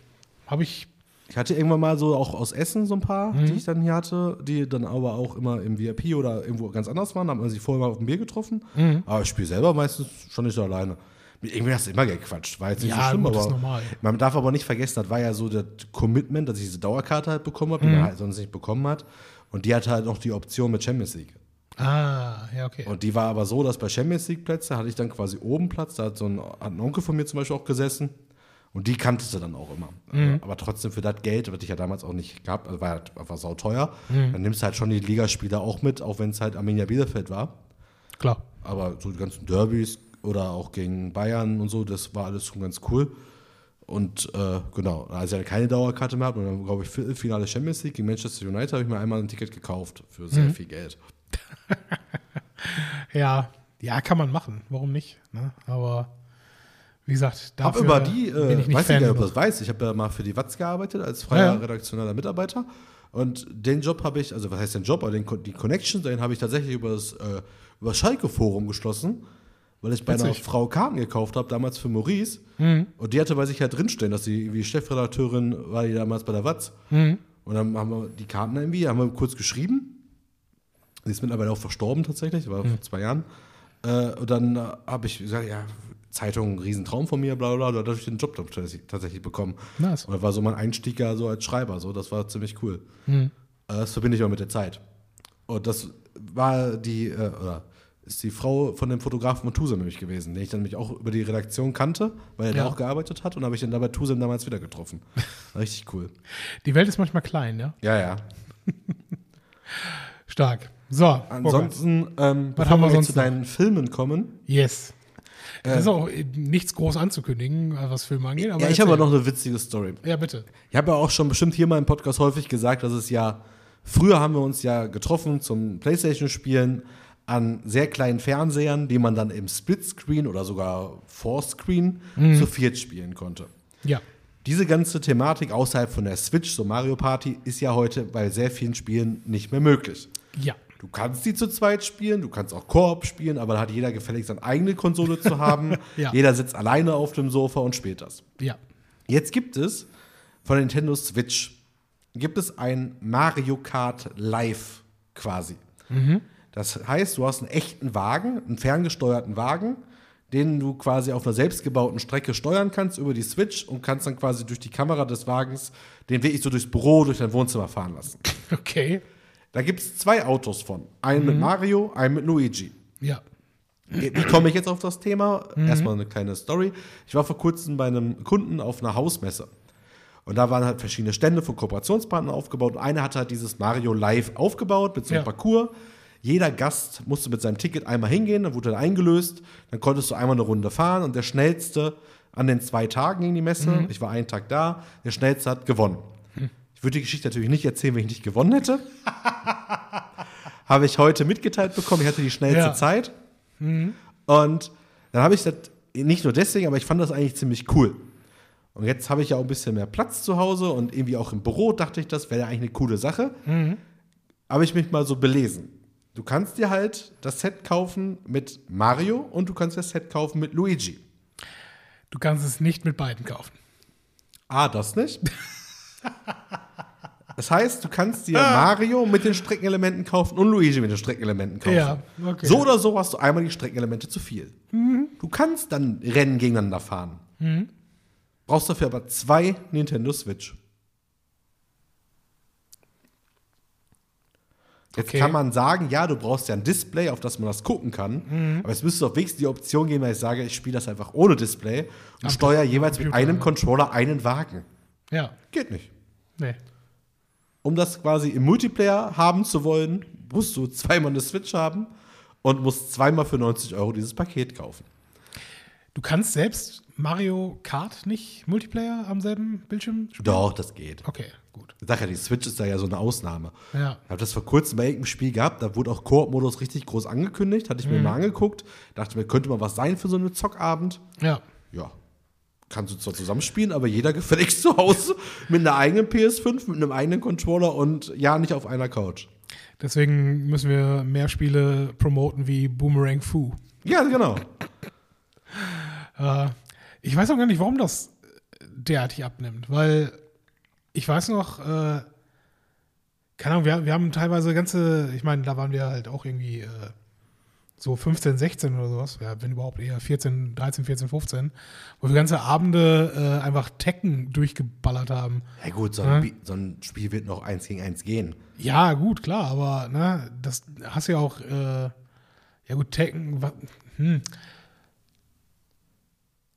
Habe ich, Ich hatte irgendwann mal so auch aus Essen so ein paar, die ich dann hier hatte, die dann aber auch immer im VIP oder irgendwo ganz anders waren. Da hat man sich vorher mal auf ein Bier getroffen. Aber ich spiele selber meistens schon nicht so alleine. Irgendwie hast du immer gequatscht. War jetzt nicht Ja, so schlimm, gut, aber ist normal. man darf aber nicht vergessen, das war ja so das Commitment, dass ich diese Dauerkarte halt bekommen habe, die man halt sonst nicht bekommen hat. Und die hatte halt noch die Option mit Champions League. ah, ja, okay. Und die war aber so, dass bei Champions League Plätze hatte ich dann quasi oben Platz. Da hat so ein, hat ein Onkel von mir zum Beispiel auch gesessen. Und die kanntest du dann auch immer. Mhm. Aber trotzdem für das Geld, was ich ja damals auch nicht gehabt, also war halt einfach sauteuer, Mhm. dann nimmst du halt schon die Ligaspieler auch mit, auch wenn es halt Arminia Bielefeld war. Klar. Aber so die ganzen Derbys oder auch gegen Bayern und so, das war alles schon ganz cool. Und äh, genau, als ich ja keine Dauerkarte mehr habe, und dann glaube ich Viertelfinale Champions League gegen Manchester United habe ich mir einmal ein Ticket gekauft für sehr Mhm. viel Geld. Ja, ja, kann man machen. Warum nicht? Ne? Aber Wie gesagt, dafür über die, bin äh, ich nicht weiß Fan nicht, ob das weißt, ich habe ja mal für die Watz gearbeitet als freier Ja, ja. redaktioneller Mitarbeiter. Und den Job habe ich, also was heißt den Job, aber den, die Connection, den habe ich tatsächlich über das, äh, über das Schalke-Forum geschlossen, weil ich bei einer Witzig. Frau Karten gekauft habe, damals für Maurice. Mhm. Und die hatte bei sich halt drinstehen, dass sie irgendwie Chefredakteurin war, die damals bei der Watz. Mhm. Und dann haben wir die Karten irgendwie, haben wir kurz geschrieben. Sie ist mittlerweile auch verstorben tatsächlich, war Mhm. vor zwei Jahren. Äh, und dann äh, habe ich gesagt, ja, Zeitung, Riesentraum von mir, bla bla bla. Da habe ich den Job tatsächlich, bekommen. Nice. Und das war so mein Einstieg ja so als Schreiber, so, das war ziemlich cool. Mhm. Das verbinde ich aber mit der Zeit. Und das war die, äh, oder ist die Frau von dem Fotografen von Tusem nämlich gewesen, den ich dann nämlich auch über die Redaktion kannte, weil er Ja. da auch gearbeitet hat und habe ich dann dabei Tusem damals wieder getroffen. Richtig cool. Die Welt ist manchmal klein, ja? Ja, ja. Stark. So. Ansonsten, ähm, Was bevor haben wir wir sonst zu noch? deinen Filmen kommen, Yes. Äh, Das ist auch äh, nichts groß anzukündigen, was Filme angeht. Ja, ich habe aber noch eine witzige Story. Ja, bitte. Ich habe ja auch schon bestimmt hier mal im Podcast häufig gesagt, dass es ja, früher haben wir uns ja getroffen zum Playstation-Spielen an sehr kleinen Fernsehern, die man dann im Splitscreen oder sogar Four-Screen zu viert spielen konnte. Ja. Diese ganze Thematik außerhalb von der Switch, so Mario Party, ist ja heute bei sehr vielen Spielen nicht mehr möglich. Ja. Du kannst die zu zweit spielen, du kannst auch Koop spielen, aber da hat jeder gefälligst seine eigene Konsole zu haben. Ja. Jeder sitzt alleine auf dem Sofa und spielt das. Ja. Jetzt gibt es von Nintendo Switch gibt es ein Mario Kart Live quasi. Das heißt, du hast einen echten Wagen, einen ferngesteuerten Wagen, den du quasi auf einer selbstgebauten Strecke steuern kannst über die Switch und kannst dann quasi durch die Kamera des Wagens den wirklich so durchs Büro, durch dein Wohnzimmer fahren lassen. Okay. Da gibt es zwei Autos von. Einen mit Mario, einen mit Luigi. Ja. Wie komme ich jetzt auf das Thema? Erstmal eine kleine Story. Ich war vor kurzem bei einem Kunden auf einer Hausmesse. Und da waren halt verschiedene Stände von Kooperationspartnern aufgebaut. Und einer hatte halt dieses Mario Live aufgebaut mit so einem Ja. Parcours. Jeder Gast musste mit seinem Ticket einmal hingehen, dann wurde er eingelöst. Dann konntest du einmal eine Runde fahren und der Schnellste an den zwei Tagen ging die Messe. Ich war einen Tag da. Der Schnellste hat gewonnen. Ich würde die Geschichte natürlich nicht erzählen, wenn ich nicht gewonnen hätte. Habe ich heute mitgeteilt bekommen. Ich hatte die schnellste Ja. Zeit. Und dann habe ich das nicht nur deswegen, aber ich fand das eigentlich ziemlich cool. Und jetzt habe ich ja auch ein bisschen mehr Platz zu Hause und irgendwie auch im Büro dachte ich, das wäre ja eigentlich eine coole Sache. Habe ich mich mal so belesen. Du kannst dir halt das Set kaufen mit Mario und du kannst das Set kaufen mit Luigi. Du kannst es nicht mit beiden kaufen. Ah, das nicht? Das heißt, du kannst dir Mario mit den Streckenelementen kaufen und Luigi mit den Streckenelementen kaufen. Ja, okay. So oder so hast du einmal die Streckenelemente zu viel. Du kannst dann Rennen gegeneinander fahren. Brauchst dafür aber zwei Nintendo Switch. Jetzt Okay. kann man sagen, ja, du brauchst ja ein Display, auf das man das gucken kann. Aber es müsste doch wenigstens die Option geben, weil ich sage, ich spiele das einfach ohne Display und Am steuere jeweils mit einem. Controller einen Wagen. Ja. Geht nicht. Nee. Um das quasi im Multiplayer haben zu wollen, musst du zweimal eine Switch haben und musst zweimal für 90 Euro dieses Paket kaufen. Du kannst selbst Mario Kart nicht Multiplayer am selben Bildschirm spielen? Doch, das geht. Okay, gut. Ich sag ja, die Switch ist da ja so eine Ausnahme. Ja. Ich habe das vor kurzem bei irgendeinem Spiel gehabt, da wurde auch Koop-Modus richtig groß angekündigt, hatte ich mir mal angeguckt, dachte mir, könnte mal was sein für so einen Zockabend. Ja. Ja, kannst du zwar zusammenspielen, aber jeder gefälligst zu Hause mit einer eigenen PS5, mit einem eigenen Controller und ja, nicht auf einer Couch. Deswegen müssen wir mehr Spiele promoten wie Boomerang Fu. Ja, genau. Äh, ich weiß auch gar nicht, warum das derartig abnimmt, weil ich weiß noch, äh, keine Ahnung, wir, wir haben teilweise ganze, ich meine, da waren wir halt auch irgendwie äh, so 15, 16 oder sowas, ja, wenn überhaupt eher 14, 13, 14, 15, wo wir ganze Abende äh, einfach Tekken durchgeballert haben. Ja gut, so Ja. ein, Bi- so ein Spiel wird noch eins gegen eins gehen. Ja, gut, klar, aber ne, das hast ja auch, äh, ja gut, Tekken, hm.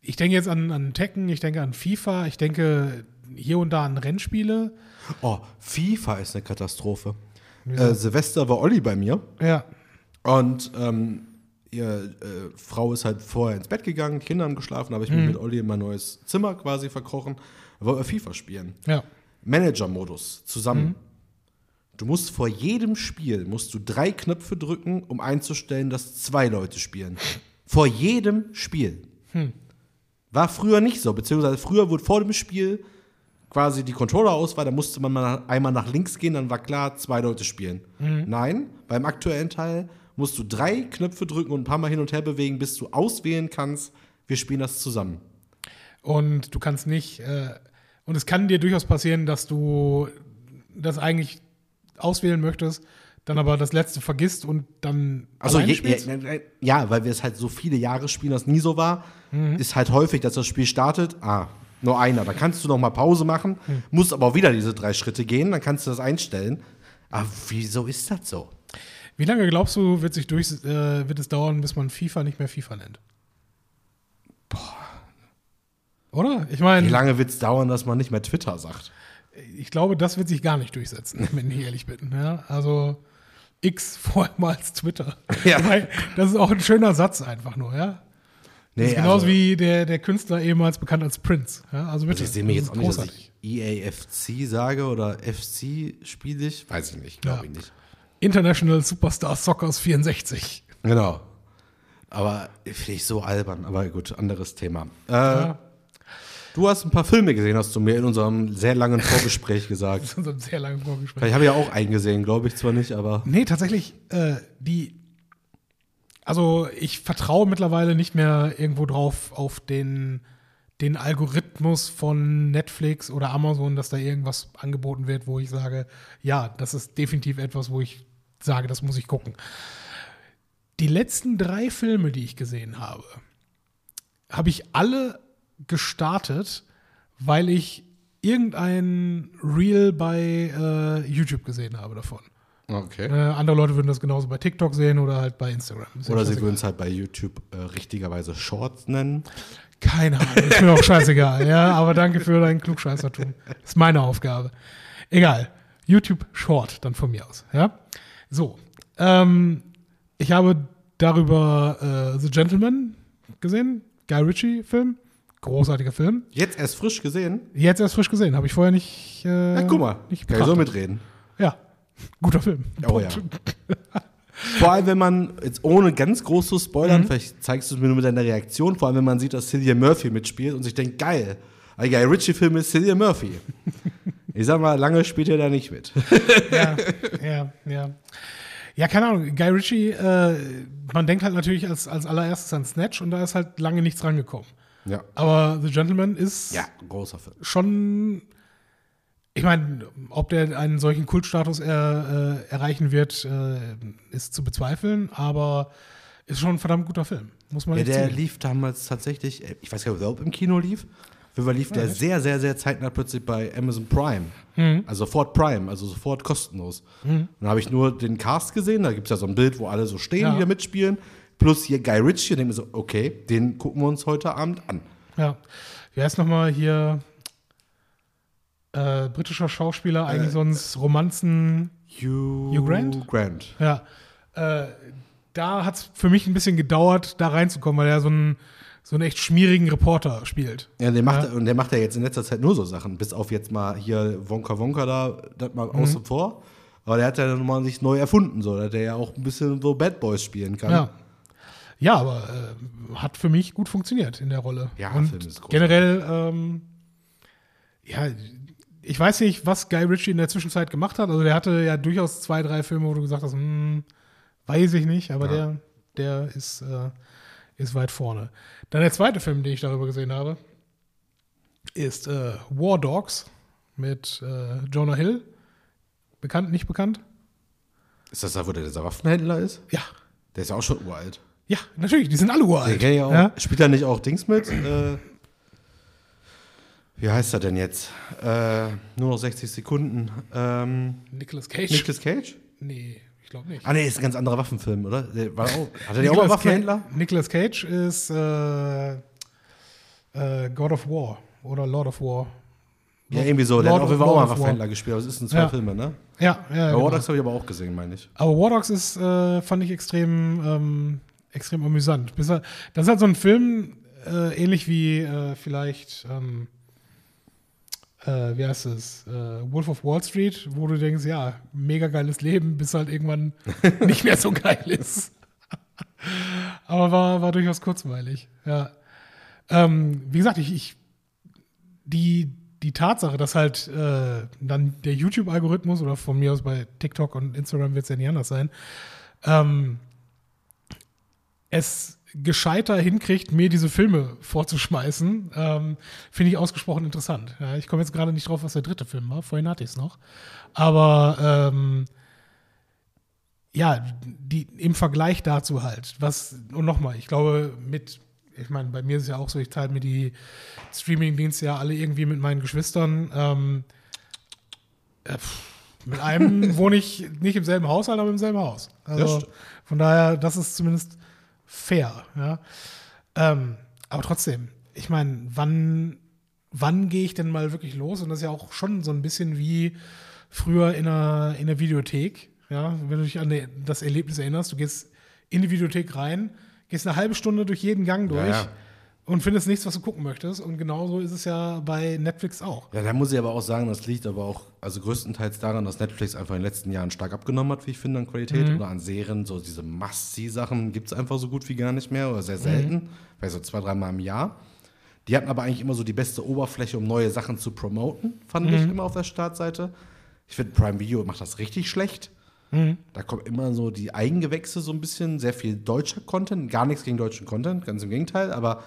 Ich denke jetzt an, an Tekken, ich denke an FIFA, ich denke hier und da an Rennspiele. Oh, FIFA ist eine Katastrophe. Äh, Silvester war Olli bei mir Ja, und ähm, ihre äh, Frau ist halt vorher ins Bett gegangen, Kinder haben geschlafen, habe ich Mhm. mich mit Olli in mein neues Zimmer quasi verkrochen, da wollten wir FIFA spielen. ja, Manager-Modus zusammen. Mhm. Du musst vor jedem Spiel musst du drei Knöpfe drücken, um einzustellen, dass zwei Leute spielen. Vor jedem Spiel. Hm. War früher nicht so, beziehungsweise früher wurde vor dem Spiel quasi die Controller-Auswahl, da musste man mal einmal nach links gehen, dann war klar, zwei Leute spielen. Nein, beim aktuellen Teil musst du drei Knöpfe drücken und ein paar Mal hin und her bewegen, bis du auswählen kannst, wir spielen das zusammen. Und du kannst nicht, äh, und es kann dir durchaus passieren, dass du das eigentlich auswählen möchtest, dann aber das letzte vergisst und dann Also je, ja, ja, weil wir es halt so viele Jahre spielen, das nie so war, ist halt häufig, dass das Spiel startet, ah, nur einer. Da kannst du noch mal Pause machen, musst aber auch wieder diese drei Schritte gehen, dann kannst du das einstellen. Aber wieso ist das so? Wie lange glaubst du, wird, sich durch, äh, wird es dauern, bis man FIFA nicht mehr FIFA nennt? Boah. Oder? Ich Wie meine, lange wird es dauern, dass man nicht mehr Twitter sagt? ich glaube, das wird sich gar nicht durchsetzen, wenn ich ehrlich bin. Ja, also X vormals Twitter. Ja. Das ist auch ein schöner Satz einfach nur, ja. Das ist Nee, genauso also- wie der, der Künstler ehemals bekannt als Prince. Ja, also bitte. Also ich sehe mich jetzt auch nicht, dass ich EAFC sage oder FC spiele ich. Weiß ich nicht, glaube Ja. ich nicht. International Superstar Soccers 64. Genau. Aber finde ich so albern. Aber gut, anderes Thema. Äh, Ja, Du hast ein paar Filme gesehen, hast du mir in unserem sehr langen Vorgespräch gesagt. das ist unser sehr langes Vorgespräch. Ich habe ja auch eingesehen, glaube ich zwar nicht, aber Nee, tatsächlich, äh, die. Also, ich vertraue mittlerweile nicht mehr irgendwo drauf auf den, den Algorithmus von Netflix oder Amazon, dass da irgendwas angeboten wird, wo ich sage, ja, das ist definitiv etwas, wo ich sage, das muss ich gucken. Die letzten drei Filme, die ich gesehen habe, habe ich alle gestartet, weil ich irgendein Reel bei äh, YouTube gesehen habe davon. okay. Äh, andere Leute würden das genauso bei TikTok sehen oder halt bei Instagram. Ist Oder sie würden es halt bei YouTube äh, richtigerweise Shorts nennen. Keine Ahnung, ist mir auch scheißegal. Ja, aber danke für dein Klugscheißertum. Ist meine Aufgabe. Egal. YouTube Short dann von mir aus. Ja. So. Ähm, ich habe darüber äh, The Gentleman gesehen. Guy Ritchie-Film. Großartiger Film. Jetzt erst frisch gesehen. Jetzt erst frisch gesehen. Habe ich vorher nicht. Äh, Ja, guck mal, Nicht kann ich so mitreden. Ja. Guter Film. Oh ja. Vor allem, wenn man, jetzt ohne ganz groß zu Mhm. spoilern, vielleicht zeigst du es mir nur mit deiner Reaktion, vor allem, wenn man sieht, dass Cillian Murphy mitspielt und sich denkt, geil, ein Guy Ritchie-Film ist Cillian Murphy. ich sag mal, lange spielt er da nicht mit. ja, ja, ja. Ja, keine Ahnung. Guy Ritchie, äh, man denkt halt natürlich als, als allererstes an Snatch und da ist halt lange nichts rangekommen. ja. Aber The Gentleman ist Ja, großer Film. schon. Ich meine, ob der einen solchen Kultstatus er, äh, erreichen wird, äh, ist zu bezweifeln, aber ist schon ein verdammt guter Film. Muss man Ja, der zugeben. lief damals tatsächlich, äh, ich weiß gar nicht, ob er im Kino lief. Auf jeden Fall lief der sehr, sehr, sehr zeitnah plötzlich bei Amazon Prime. Also sofort Prime, also sofort kostenlos. Und dann habe ich nur den Cast gesehen, da gibt es ja so ein Bild, wo alle so stehen, Ja. die da mitspielen. Plus hier Guy Ritchie, und denke mir so, okay, den gucken wir uns heute Abend an. Ja. Wie heißt nochmal hier äh, britischer Schauspieler, eigentlich sonst Romanzen. Hugh, Hugh Grant? Grant. Ja, äh, da hat es für mich ein bisschen gedauert, da reinzukommen, weil er so einen, so einen echt schmierigen Reporter spielt. Ja, der macht, Ja. und der macht ja jetzt in letzter Zeit nur so Sachen, bis auf jetzt mal hier Wonka Wonka da, das mal Mhm. außen vor. Aber der hat ja nun mal sich neu erfunden, so, dass der ja auch ein bisschen so Bad Boys spielen kann. Ja. Ja, aber äh, hat für mich gut funktioniert in der Rolle. Ja, Und Film ist großartig. generell, ähm, ja, ich weiß nicht, was Guy Ritchie in der Zwischenzeit gemacht hat. Also der hatte ja durchaus zwei, drei Filme, wo du gesagt hast, hm, weiß ich nicht, aber der, der ist, äh, ist weit vorne. Dann der zweite Film, den ich darüber gesehen habe, ist äh, War Dogs mit äh, Jonah Hill. Bekannt, nicht bekannt? Ist das da, wo der dieser Waffenhändler ist? Ja. Der ist ja auch schon uralt. Ja, natürlich, die sind alle uralt. kenn ich auch. Ja? Spielt da nicht auch Dings mit? Äh, wie heißt er denn jetzt? Äh, nur noch 60 Sekunden. Ähm, Nicolas Cage? Nicolas Cage? nee, glaube nicht. Ah, nee, ist ein ganz anderer Waffenfilm, oder? Der war auch, hat er nicht auch mal Waffenhändler? Nicolas Cage ist äh, äh, God of War oder Lord of War. Ja, irgendwie so. Der Lord hat auf jeden auch mal. Waffenhändler gespielt, aber es sind zwei Ja. Filme, ne? Ja, ja. Ja, genau. War Dogs habe ich aber auch gesehen, meine ich. Aber War Dogs ist, äh, fand ich extrem, ähm, extrem amüsant. Das ist halt so ein Film, äh, ähnlich wie äh, vielleicht, ähm, äh, wie heißt es, äh, Wolf of Wall Street, wo du denkst, ja, mega geiles Leben, bis halt irgendwann nicht mehr so geil ist. Aber war, war durchaus kurzweilig, ja. Ähm, wie gesagt, ich, ich die, die Tatsache, dass halt äh, dann der YouTube-Algorithmus oder von mir aus bei TikTok und Instagram wird es ja nicht anders sein, ähm, es gescheiter hinkriegt, mir diese Filme vorzuschmeißen, ähm, finde ich ausgesprochen interessant. Ja, ich komme jetzt gerade nicht drauf, was der dritte Film war. Vorhin hatte ich es noch. Aber ähm, ja, die, im Vergleich dazu halt, was, und nochmal, ich glaube, mit, ich meine, bei mir ist es ja auch so, ich teile mir die Streaming-Dienste ja alle irgendwie mit meinen Geschwistern. Ähm, äh, mit einem wohne ich nicht im selben Haushalt, aber im selben Haus. Also von daher, das ist zumindest fair. Ja? Ähm, aber trotzdem, ich meine, wann, wann gehe ich denn mal wirklich los? Und das ist ja auch schon so ein bisschen wie früher in einer, in einer Videothek. Ja? Wenn du dich an das Erlebnis erinnerst, du gehst in die Videothek rein, gehst eine halbe Stunde durch jeden Gang durch. Ja, ja und findest nichts, was du gucken möchtest. Und genauso ist es ja bei Netflix auch. Ja, da muss ich aber auch sagen, das liegt aber auch, also größtenteils daran, dass Netflix einfach in den letzten Jahren stark abgenommen hat, wie ich finde, an Qualität mhm. oder an Serien. So diese Must-See-Sachen gibt es einfach so gut wie gar nicht mehr oder sehr selten. Mhm. Vielleicht so zwei, dreimal im Jahr. Die hatten aber eigentlich immer so die beste Oberfläche, um neue Sachen zu promoten, fand mhm. ich immer auf der Startseite. Ich finde, Prime Video macht das richtig schlecht. Mhm. Da kommt immer so die Eigengewächse so ein bisschen, sehr viel deutscher Content, gar nichts gegen deutschen Content, ganz im Gegenteil, aber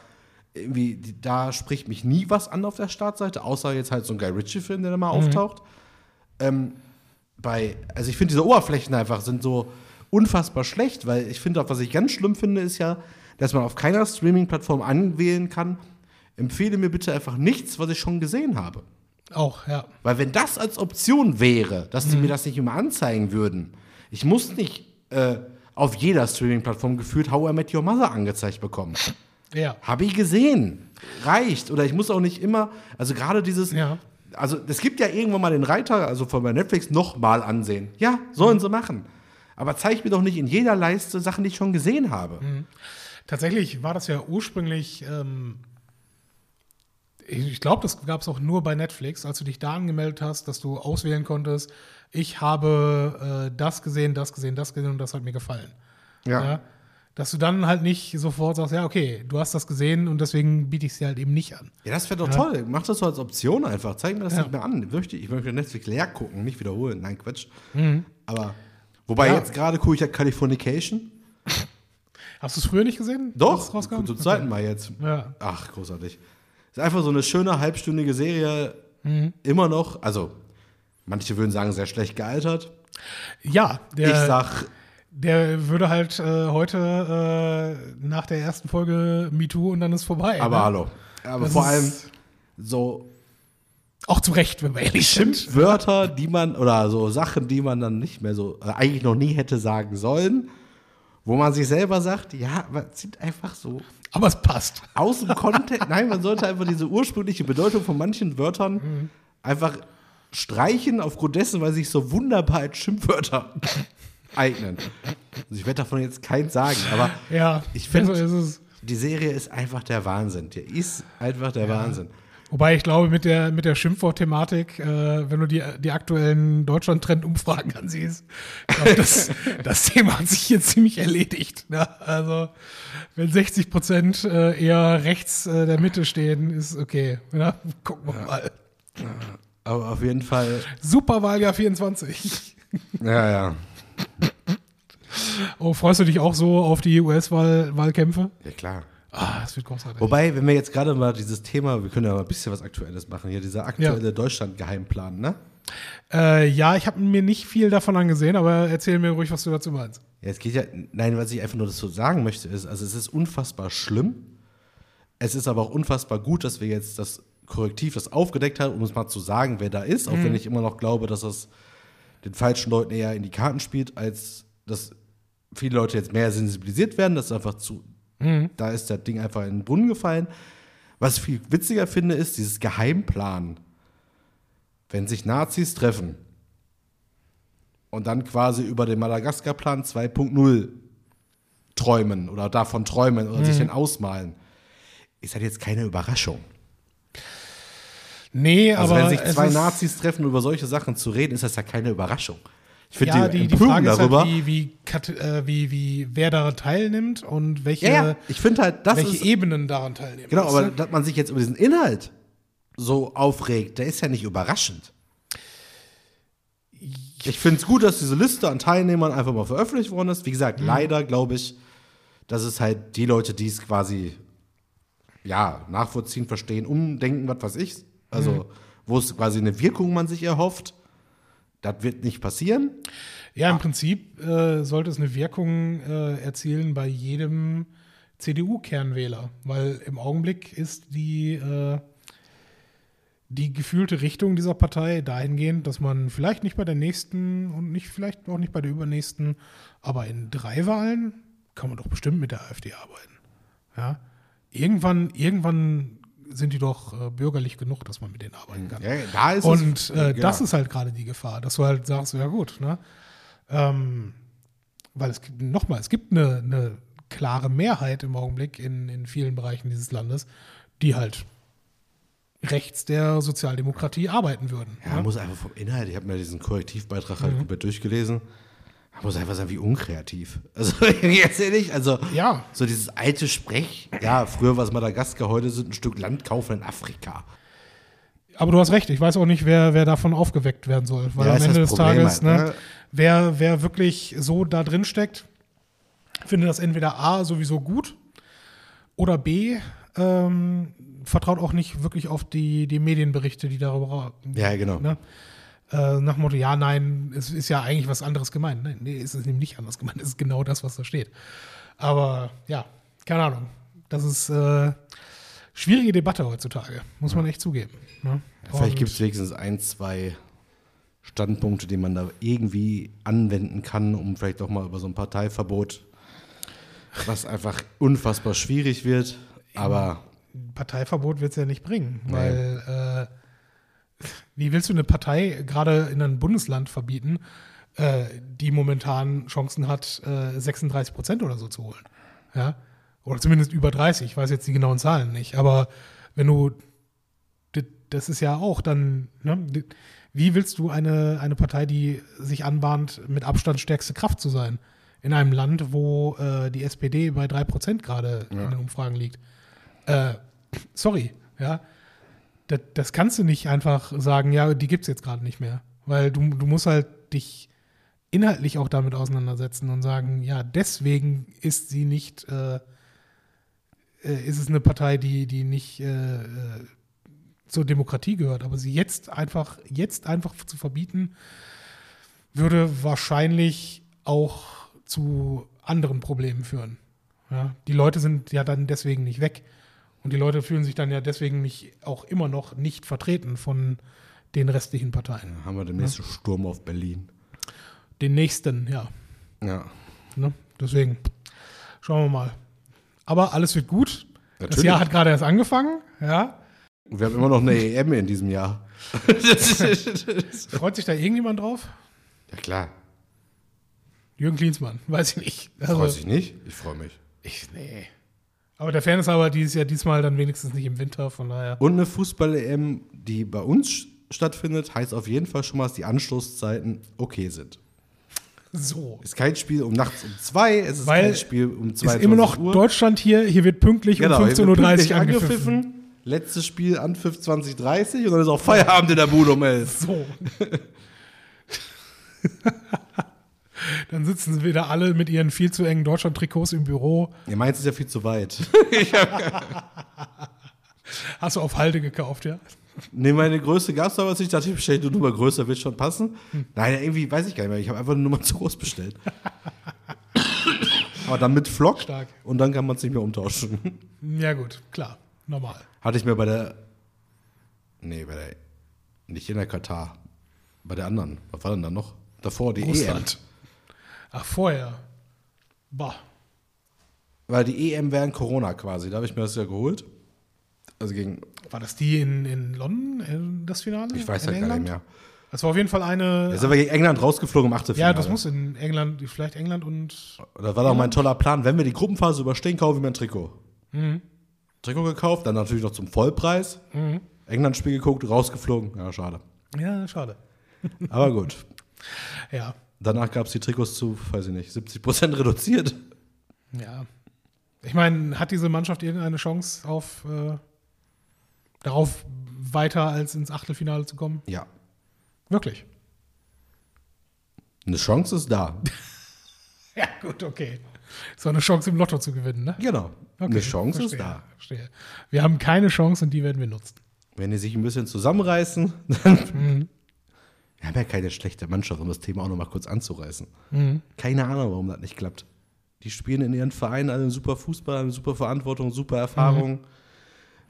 irgendwie, da spricht mich nie was an auf der Startseite, außer jetzt halt so ein Guy Ritchie-Film, der da mal mhm. auftaucht. Ähm, bei, also ich finde diese Oberflächen einfach sind so unfassbar schlecht, weil ich finde auch, was ich ganz schlimm finde, ist ja, dass man auf keiner Streaming-Plattform anwählen kann, empfehle mir bitte einfach nichts, was ich schon gesehen habe. Auch, ja. Weil wenn das als Option wäre, dass sie mhm. mir das nicht immer anzeigen würden, ich muss nicht äh, auf jeder Streaming-Plattform gefühlt How I Met Your Mother angezeigt bekommen. Ja. Habe ich gesehen. Reicht. Oder ich muss auch nicht immer, also gerade dieses, ja. also es gibt ja irgendwann mal den Reiter, also von bei Netflix, nochmal ansehen. Ja, sollen mhm. sie machen. Aber zeig mir doch nicht in jeder Leiste Sachen, die ich schon gesehen habe. Mhm. Tatsächlich war das ja ursprünglich, ähm, ich glaube, das gab es auch nur bei Netflix, als du dich da angemeldet hast, dass du auswählen konntest, ich habe äh, das gesehen, das gesehen, das gesehen und das hat mir gefallen. ja? ja? Dass du dann halt nicht sofort sagst, ja, okay, du hast das gesehen und deswegen biete ich es dir halt eben nicht an. Ja, das wäre doch ja. toll. Mach das so als Option einfach. Zeig mir das ja. nicht mehr an. Ich möchte, ich möchte Netflix leer gucken, nicht wiederholen. Nein, Quatsch. Mhm. Aber, wobei ja. jetzt gerade gucke ich ja Californication. Hast du es früher nicht gesehen? Doch, zum zweiten okay. Mal jetzt. Ja. Ach, großartig. Ist einfach so eine schöne halbstündige Serie. Mhm. Immer noch, also manche würden sagen, sehr schlecht gealtert. Ja, der, ich sag der würde halt äh, heute äh, nach der ersten Folge MeToo und dann ist vorbei. Aber ne? hallo. Aber das vor allem so. Auch zu Recht, wenn wir ehrlich sind. Wörter, die man, oder so Sachen, die man dann nicht mehr so, äh, eigentlich noch nie hätte sagen sollen, wo man sich selber sagt, ja, sind einfach so. Aber es passt. Aus dem Kontext. Nein, man sollte einfach diese ursprüngliche Bedeutung von manchen Wörtern mhm. einfach streichen, aufgrund dessen, weil sich so wunderbar als Schimpfwörter eignen. Also ich werde davon jetzt keins sagen, aber ja, ich finde, die Serie ist einfach der Wahnsinn. Die ist einfach der ja. Wahnsinn. Wobei ich glaube, mit der, mit der Schimpfwort-Thematik, äh, wenn du die, die aktuellen Deutschland-Trend-Umfragen ansiehst, glaub, das, das Thema hat sich hier ziemlich erledigt. Ne? Also, wenn 60 Prozent äh, eher rechts äh, der Mitte stehen, ist okay. Ne? Gucken wir ja. mal. Aber auf jeden Fall. Superwahljahr 24. Ja, ja. Oh, freust du dich auch so auf die US-Wahlkämpfe? Ja, klar. Ah, das wird großartig. Wobei, wenn wir jetzt gerade mal dieses Thema, wir können ja mal ein bisschen was Aktuelles machen, hier dieser aktuelle ja. Deutschland-Geheimplan, ne? Äh, ja, ich habe mir nicht viel davon angesehen, aber erzähl mir ruhig, was du dazu meinst. Ja, es geht ja, nein, was ich einfach nur dazu sagen möchte, ist, also es ist unfassbar schlimm. Es ist aber auch unfassbar gut, dass wir jetzt das Korrektiv, das aufgedeckt haben, um es mal zu sagen, wer da ist, auch mhm. wenn ich immer noch glaube, dass das den falschen Leuten eher in die Karten spielt, als dass viele Leute jetzt mehr sensibilisiert werden. Das ist einfach zu, mhm. da ist das Ding einfach in den Brunnen gefallen. Was ich viel witziger finde, ist dieses Geheimplan. Wenn sich Nazis treffen und dann quasi über den Madagaskar-Plan 2.0 träumen oder davon träumen oder mhm. sich den ausmalen, ist halt jetzt keine Überraschung. Nee, also aber. wenn sich zwei Nazis treffen, über solche Sachen zu reden, ist das ja keine Überraschung. Ich finde Ja, die, die, die Frage ist darüber. halt, wie, wie, äh, wie, wie, wer daran teilnimmt und welche, ja, ja, ich finde halt, welche ist. Ebenen daran teilnehmen. Genau, aber dass man sich jetzt über diesen Inhalt so aufregt, der ist ja nicht überraschend. Ich finde es gut, dass diese Liste an Teilnehmern einfach mal veröffentlicht worden ist. Wie gesagt, Mhm. leider glaube ich, dass es halt die Leute, die es quasi ja, nachvollziehen, verstehen, umdenken, was weiß ich. Also, Mhm. wo es quasi eine Wirkung man sich erhofft, das wird nicht passieren. Ja, im Prinzip äh, sollte es eine Wirkung äh, erzielen bei jedem CDU-Kernwähler, weil im Augenblick ist die, äh, die gefühlte Richtung dieser Partei dahingehend, dass man vielleicht nicht bei der nächsten und nicht vielleicht auch nicht bei der übernächsten, aber in drei Wahlen kann man doch bestimmt mit der AfD arbeiten. Ja, irgendwann, irgendwann sind die doch äh, bürgerlich genug, dass man mit denen arbeiten kann. Ja, da ist Und es, äh, ja. das ist halt gerade die Gefahr, dass du halt sagst, ja gut, ne? Ähm, weil es gibt, nochmal, es gibt eine, eine klare Mehrheit im Augenblick in, in vielen Bereichen dieses Landes, die halt rechts der Sozialdemokratie arbeiten würden. Ja, ne? muss einfach vom Inhalt, ich habe mir diesen Korrektivbeitrag halt komplett durchgelesen. Man muss einfach sagen, wie unkreativ. Also, ganz ehrlich, also, Ja. so dieses alte Sprech, ja, früher war es Madagaskar, heute sind ein Stück Land kaufen in Afrika. Aber du hast recht, ich weiß auch nicht, wer, wer davon aufgeweckt werden soll. Weil Ja, am Ende des Problem Tages, halt, ne, ne? wer, wer wirklich so da drin steckt, findet das entweder A sowieso gut oder B ähm, vertraut auch nicht wirklich auf die, die Medienberichte, die darüber Ja, genau. ne? Äh, nach dem Motto, ja, nein, es ist ja eigentlich was anderes gemeint. Nein, nee, es ist eben nicht anders gemeint, es ist genau das, was da steht. Aber ja, keine Ahnung. Das ist äh, schwierige Debatte heutzutage, muss man echt zugeben. Ne? Vielleicht gibt es wenigstens ein, zwei Standpunkte, die man da irgendwie anwenden kann, um vielleicht auch mal über so ein Parteiverbot, was einfach unfassbar schwierig wird. Aber Parteiverbot wird es ja nicht bringen, weil äh, wie willst du eine Partei gerade in einem Bundesland verbieten, äh, die momentan Chancen hat, äh, 36 Prozent oder so zu holen? Ja? Oder zumindest über 30, ich weiß jetzt die genauen Zahlen nicht, aber wenn du, das ist ja auch dann, ne? wie willst du eine, eine Partei, die sich anbahnt, mit Abstand stärkste Kraft zu sein, in einem Land, wo äh, die SPD bei 3 Prozent gerade in den Umfragen liegt? Äh, sorry, ja. Das, das kannst du nicht einfach sagen, ja, die gibt es jetzt gerade nicht mehr. Weil du, du musst halt dich inhaltlich auch damit auseinandersetzen und sagen, ja, deswegen ist sie nicht, äh, äh, ist es eine Partei, die, die nicht äh, äh, zur Demokratie gehört. Aber sie jetzt einfach, jetzt einfach zu verbieten, würde wahrscheinlich auch zu anderen Problemen führen. Ja, die Leute sind ja dann deswegen nicht weg. Und die Leute fühlen sich dann ja deswegen nicht, auch immer noch nicht vertreten von den restlichen Parteien. haben wir den nächsten Sturm auf Berlin. Den nächsten, ja. Ja. Ne? Deswegen schauen wir mal. Aber alles wird gut. Das Natürlich. Jahr hat gerade erst angefangen. Ja. Und wir haben immer noch eine EM in diesem Jahr. Freut sich da irgendjemand drauf? ja, klar. Jürgen Klinsmann, weiß ich nicht. Also, Freut sich nicht? Ich freue mich. ich, nee. Aber der Fairness aber dieses Jahr diesmal dann wenigstens nicht im Winter, von daher. Und eine Fußball-EM, die bei uns stattfindet, heißt auf jeden Fall schon mal, dass die Anstoßzeiten okay sind. So. Es ist kein Spiel um nachts um zwei, es ist Weil kein Spiel um 22 Ist immer noch Uhr. Deutschland hier, hier wird pünktlich Genau, um hier wird 15.30 Uhr pünktlich angepfiffen. Letztes Spiel Anpfiff 2030 und dann ist auch Feierabend in der Bude um 11. So. Dann sitzen sie wieder alle mit ihren viel zu engen Deutschland-Trikots im Büro. Ihr meint es ist ja viel zu weit. Hast du auf Halde gekauft, ja? Nee, meine Größe gab es damals nicht. Da dachte ich, bestell eine Nummer größer, wird schon passen. Nein, irgendwie weiß ich gar nicht mehr. Ich habe einfach eine Nummer zu groß bestellt. Aber dann mit Flock Stark. und dann kann man es nicht mehr umtauschen. Ja, gut, klar. Normal. Hatte ich mir bei der. Nee, bei der. Nicht in der Katar. Bei der anderen. Was war denn da noch? Davor die Russland. Ach, vorher. Boah. Weil die EM während Corona quasi. Da habe ich mir das ja geholt. Also gegen. War das die in, in London, das Finale? Ich weiß halt gar nicht mehr. Das war auf jeden Fall eine. Da sind wir gegen England rausgeflogen im Achtelfinale. ja, das muss in England, vielleicht England und. Das war doch mein toller Plan. Wenn wir die Gruppenphase überstehen, kaufen wir mir ein Trikot. Mhm. Trikot gekauft, dann natürlich noch zum Vollpreis. England-Spiel geguckt, rausgeflogen. Ja, schade. Ja, schade. Aber gut. Ja. Danach gab es die Trikots zu, weiß ich nicht, 70 Prozent reduziert. Ja. Ich meine, hat diese Mannschaft irgendeine Chance auf äh, darauf weiter als ins Achtelfinale zu kommen? Ja. Wirklich. Eine Chance ist da. Ja, gut, okay. So eine Chance im Lotto zu gewinnen, ne? Genau. Okay, Eine Chance verstehe, ist da. Verstehe. Wir haben keine Chance und die werden wir nutzen. Wenn die sich ein bisschen zusammenreißen, dann. Wir haben ja keine schlechte Mannschaft, um das Thema auch noch mal kurz anzureißen. Mhm. Keine Ahnung, warum das nicht klappt. Die spielen in ihren Vereinen alle super Fußball, eine super Verantwortung, super Erfahrung. Mhm.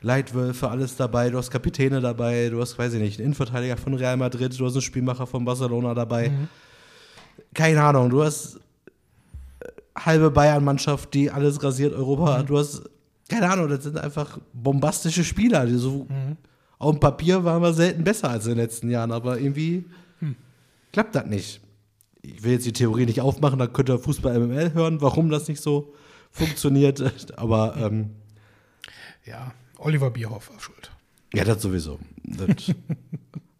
Leitwölfe, alles dabei. Du hast Kapitäne dabei, du hast, weiß ich nicht, einen Innenverteidiger von Real Madrid, du hast einen Spielmacher von Barcelona dabei. Mhm. Keine Ahnung, du hast äh, halbe Bayern-Mannschaft, die alles rasiert Europa. Mhm. Du hast, keine Ahnung, das sind einfach bombastische Spieler. Die so, Mhm. Auf dem Papier waren wir selten besser als in den letzten Jahren, aber irgendwie Hm. klappt das nicht. Ich will jetzt die Theorie nicht aufmachen, da könnt ihr Fußball MML hören, warum das nicht so funktioniert. Aber ähm, Ja, Oliver Bierhoff war schuld. ja, das sowieso. Das,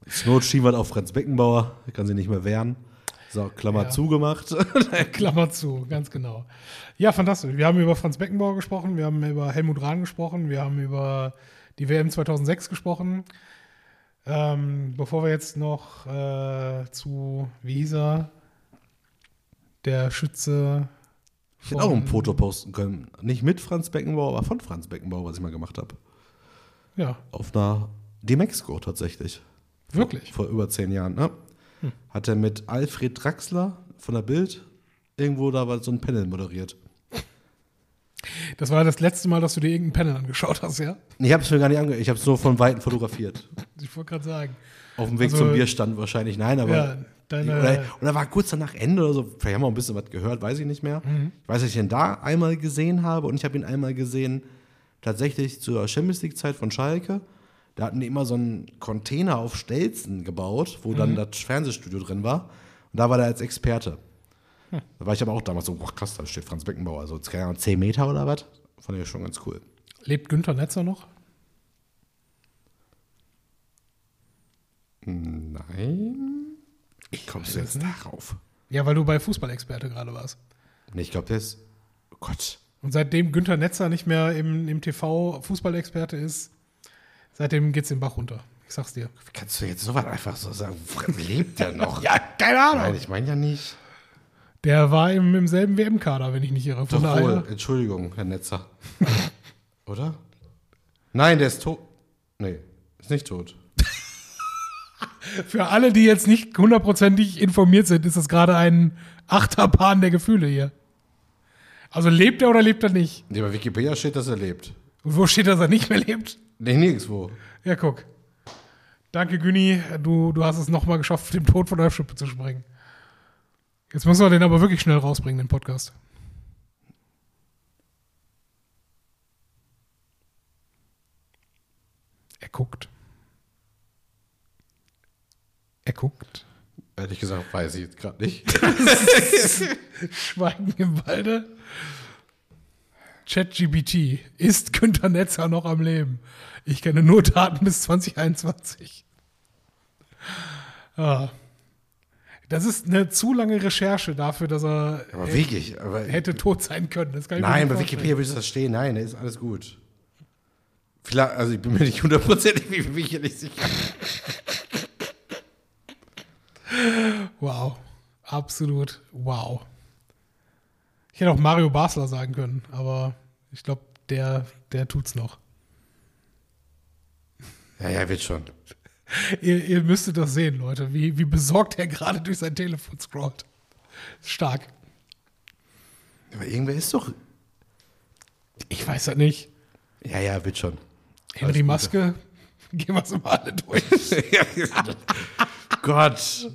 das Not schieben wir auf Franz Beckenbauer, der kann sich nicht mehr wehren. So, Klammer Ja. zugemacht. Klammer zu, ganz genau. Ja, fantastisch. Wir haben über Franz Beckenbauer gesprochen, wir haben über Helmut Rahn gesprochen, wir haben über die WM 2006 gesprochen. Ähm, bevor wir jetzt noch äh, zu, wie hieß er, der Schütze. Ich hätte auch ein Foto posten können. Nicht mit Franz Beckenbauer, aber von Franz Beckenbauer, was ich mal gemacht habe. Ja, Auf einer D-Mexico tatsächlich. wirklich. Vor über zehn Jahren, ne? Hm. Hat er mit Alfred Draxler von der Bild irgendwo da so ein Panel moderiert. Das war das letzte Mal, dass du dir irgendein Panel angeschaut hast, ja? Ich habe es mir gar nicht angehört, ich habe es nur von Weitem fotografiert. Ich wollte gerade sagen. Auf dem Weg Also- zum Bierstand wahrscheinlich, nein, aber. Ja, deine. oder, oder war kurz danach Ende oder so, vielleicht haben wir auch ein bisschen was gehört, weiß ich nicht mehr. Mhm. Ich weiß, dass ich ihn da einmal gesehen habe und ich habe ihn einmal gesehen, tatsächlich zur Champions League-Zeit von Schalke. Da hatten die immer so einen Container auf Stelzen gebaut, wo Mhm. dann das Fernsehstudio drin war. Und da war er als Experte. Hm. Da war ich aber auch damals so, boah, krass, da steht Franz Beckenbauer, also keine Ahnung, 10 Meter oder was. Fand ich schon ganz cool. Lebt Günther Netzer noch? Nein. Wie kommst du jetzt darauf? Ja, weil du bei Fußballexperte gerade warst. Nee, ich glaube, der ist. Oh Gott. Und seitdem Günther Netzer nicht mehr im, im TV Fußballexperte ist, seitdem geht's den Bach runter. Ich sag's dir. Wie kannst du jetzt sowas einfach so sagen? Lebt der noch? Ja, keine Ahnung. Nein, ich meine ja nicht. Der war im, im selben WM-Kader, wenn ich nicht irre. Von Doch wohl. Entschuldigung, Herr Netzer. Oder? Nein, der ist tot. Nee, ist nicht tot. Für alle, die jetzt nicht hundertprozentig informiert sind, ist das gerade ein Achterbahn der Gefühle hier. Also lebt er oder lebt er nicht? Nee, bei Wikipedia steht, dass er lebt. Und wo steht, dass er nicht mehr lebt? Nee, nirgendwo. Ja, guck. Danke, Güni. Du, du hast es nochmal geschafft, dem Tod von der Schippe zu springen. Jetzt müssen wir den aber wirklich schnell rausbringen, den Podcast. Er guckt. Er guckt. Ehrlich gesagt, weiß ich jetzt gerade nicht. Schweigen im Walde. ChatGBT. Ist Günther Netzer noch am Leben? Ich kenne nur Daten bis 2021. Ah. Das ist eine zu lange Recherche dafür, dass er Aber äh, wirklich. Aber hätte tot sein können. Nein, bei. Wikipedia würde das stehen. Nein, da ist alles gut. Vielleicht, also ich bin mir nicht hundertprozentig wie bin ich hier nicht sicher. Wow. Absolut wow. Ich hätte auch Mario Basler sagen können, aber ich glaube, der, der tut's noch. Ja, ja, wird schon. Ihr, ihr müsstet das sehen, Leute, wie, wie besorgt er gerade durch sein Telefon scrollt. Stark. Aber irgendwer ist doch. Ich weiß das nicht. Ja, ja, wird schon. Henry Alles Maske, gehen wir es mal alle durch. Gott.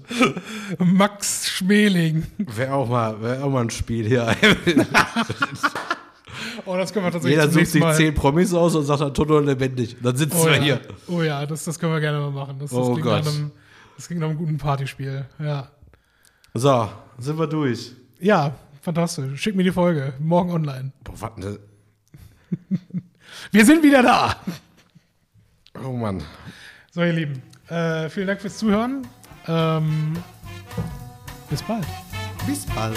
Max Schmeling. Wäre auch, mal- wär auch mal ein Spiel hier. Oh, das können wir tatsächlich Jeder sucht sich Mal. zehn Promis aus und sagt dann tot oder lebendig. Dann sitzen Oh wir ja, hier. oh ja das, das können wir gerne mal machen. Das, das, Oh klingt, Gott. Einem, das klingt nach einem guten Partyspiel. Ja. So, sind wir durch. ja, fantastisch. Schick mir die Folge. Morgen online. Boah, was ne? Wir sind wieder da. Oh Mann. So, ihr Lieben, äh, vielen Dank fürs Zuhören. Ähm, Bis bald. Bis bald.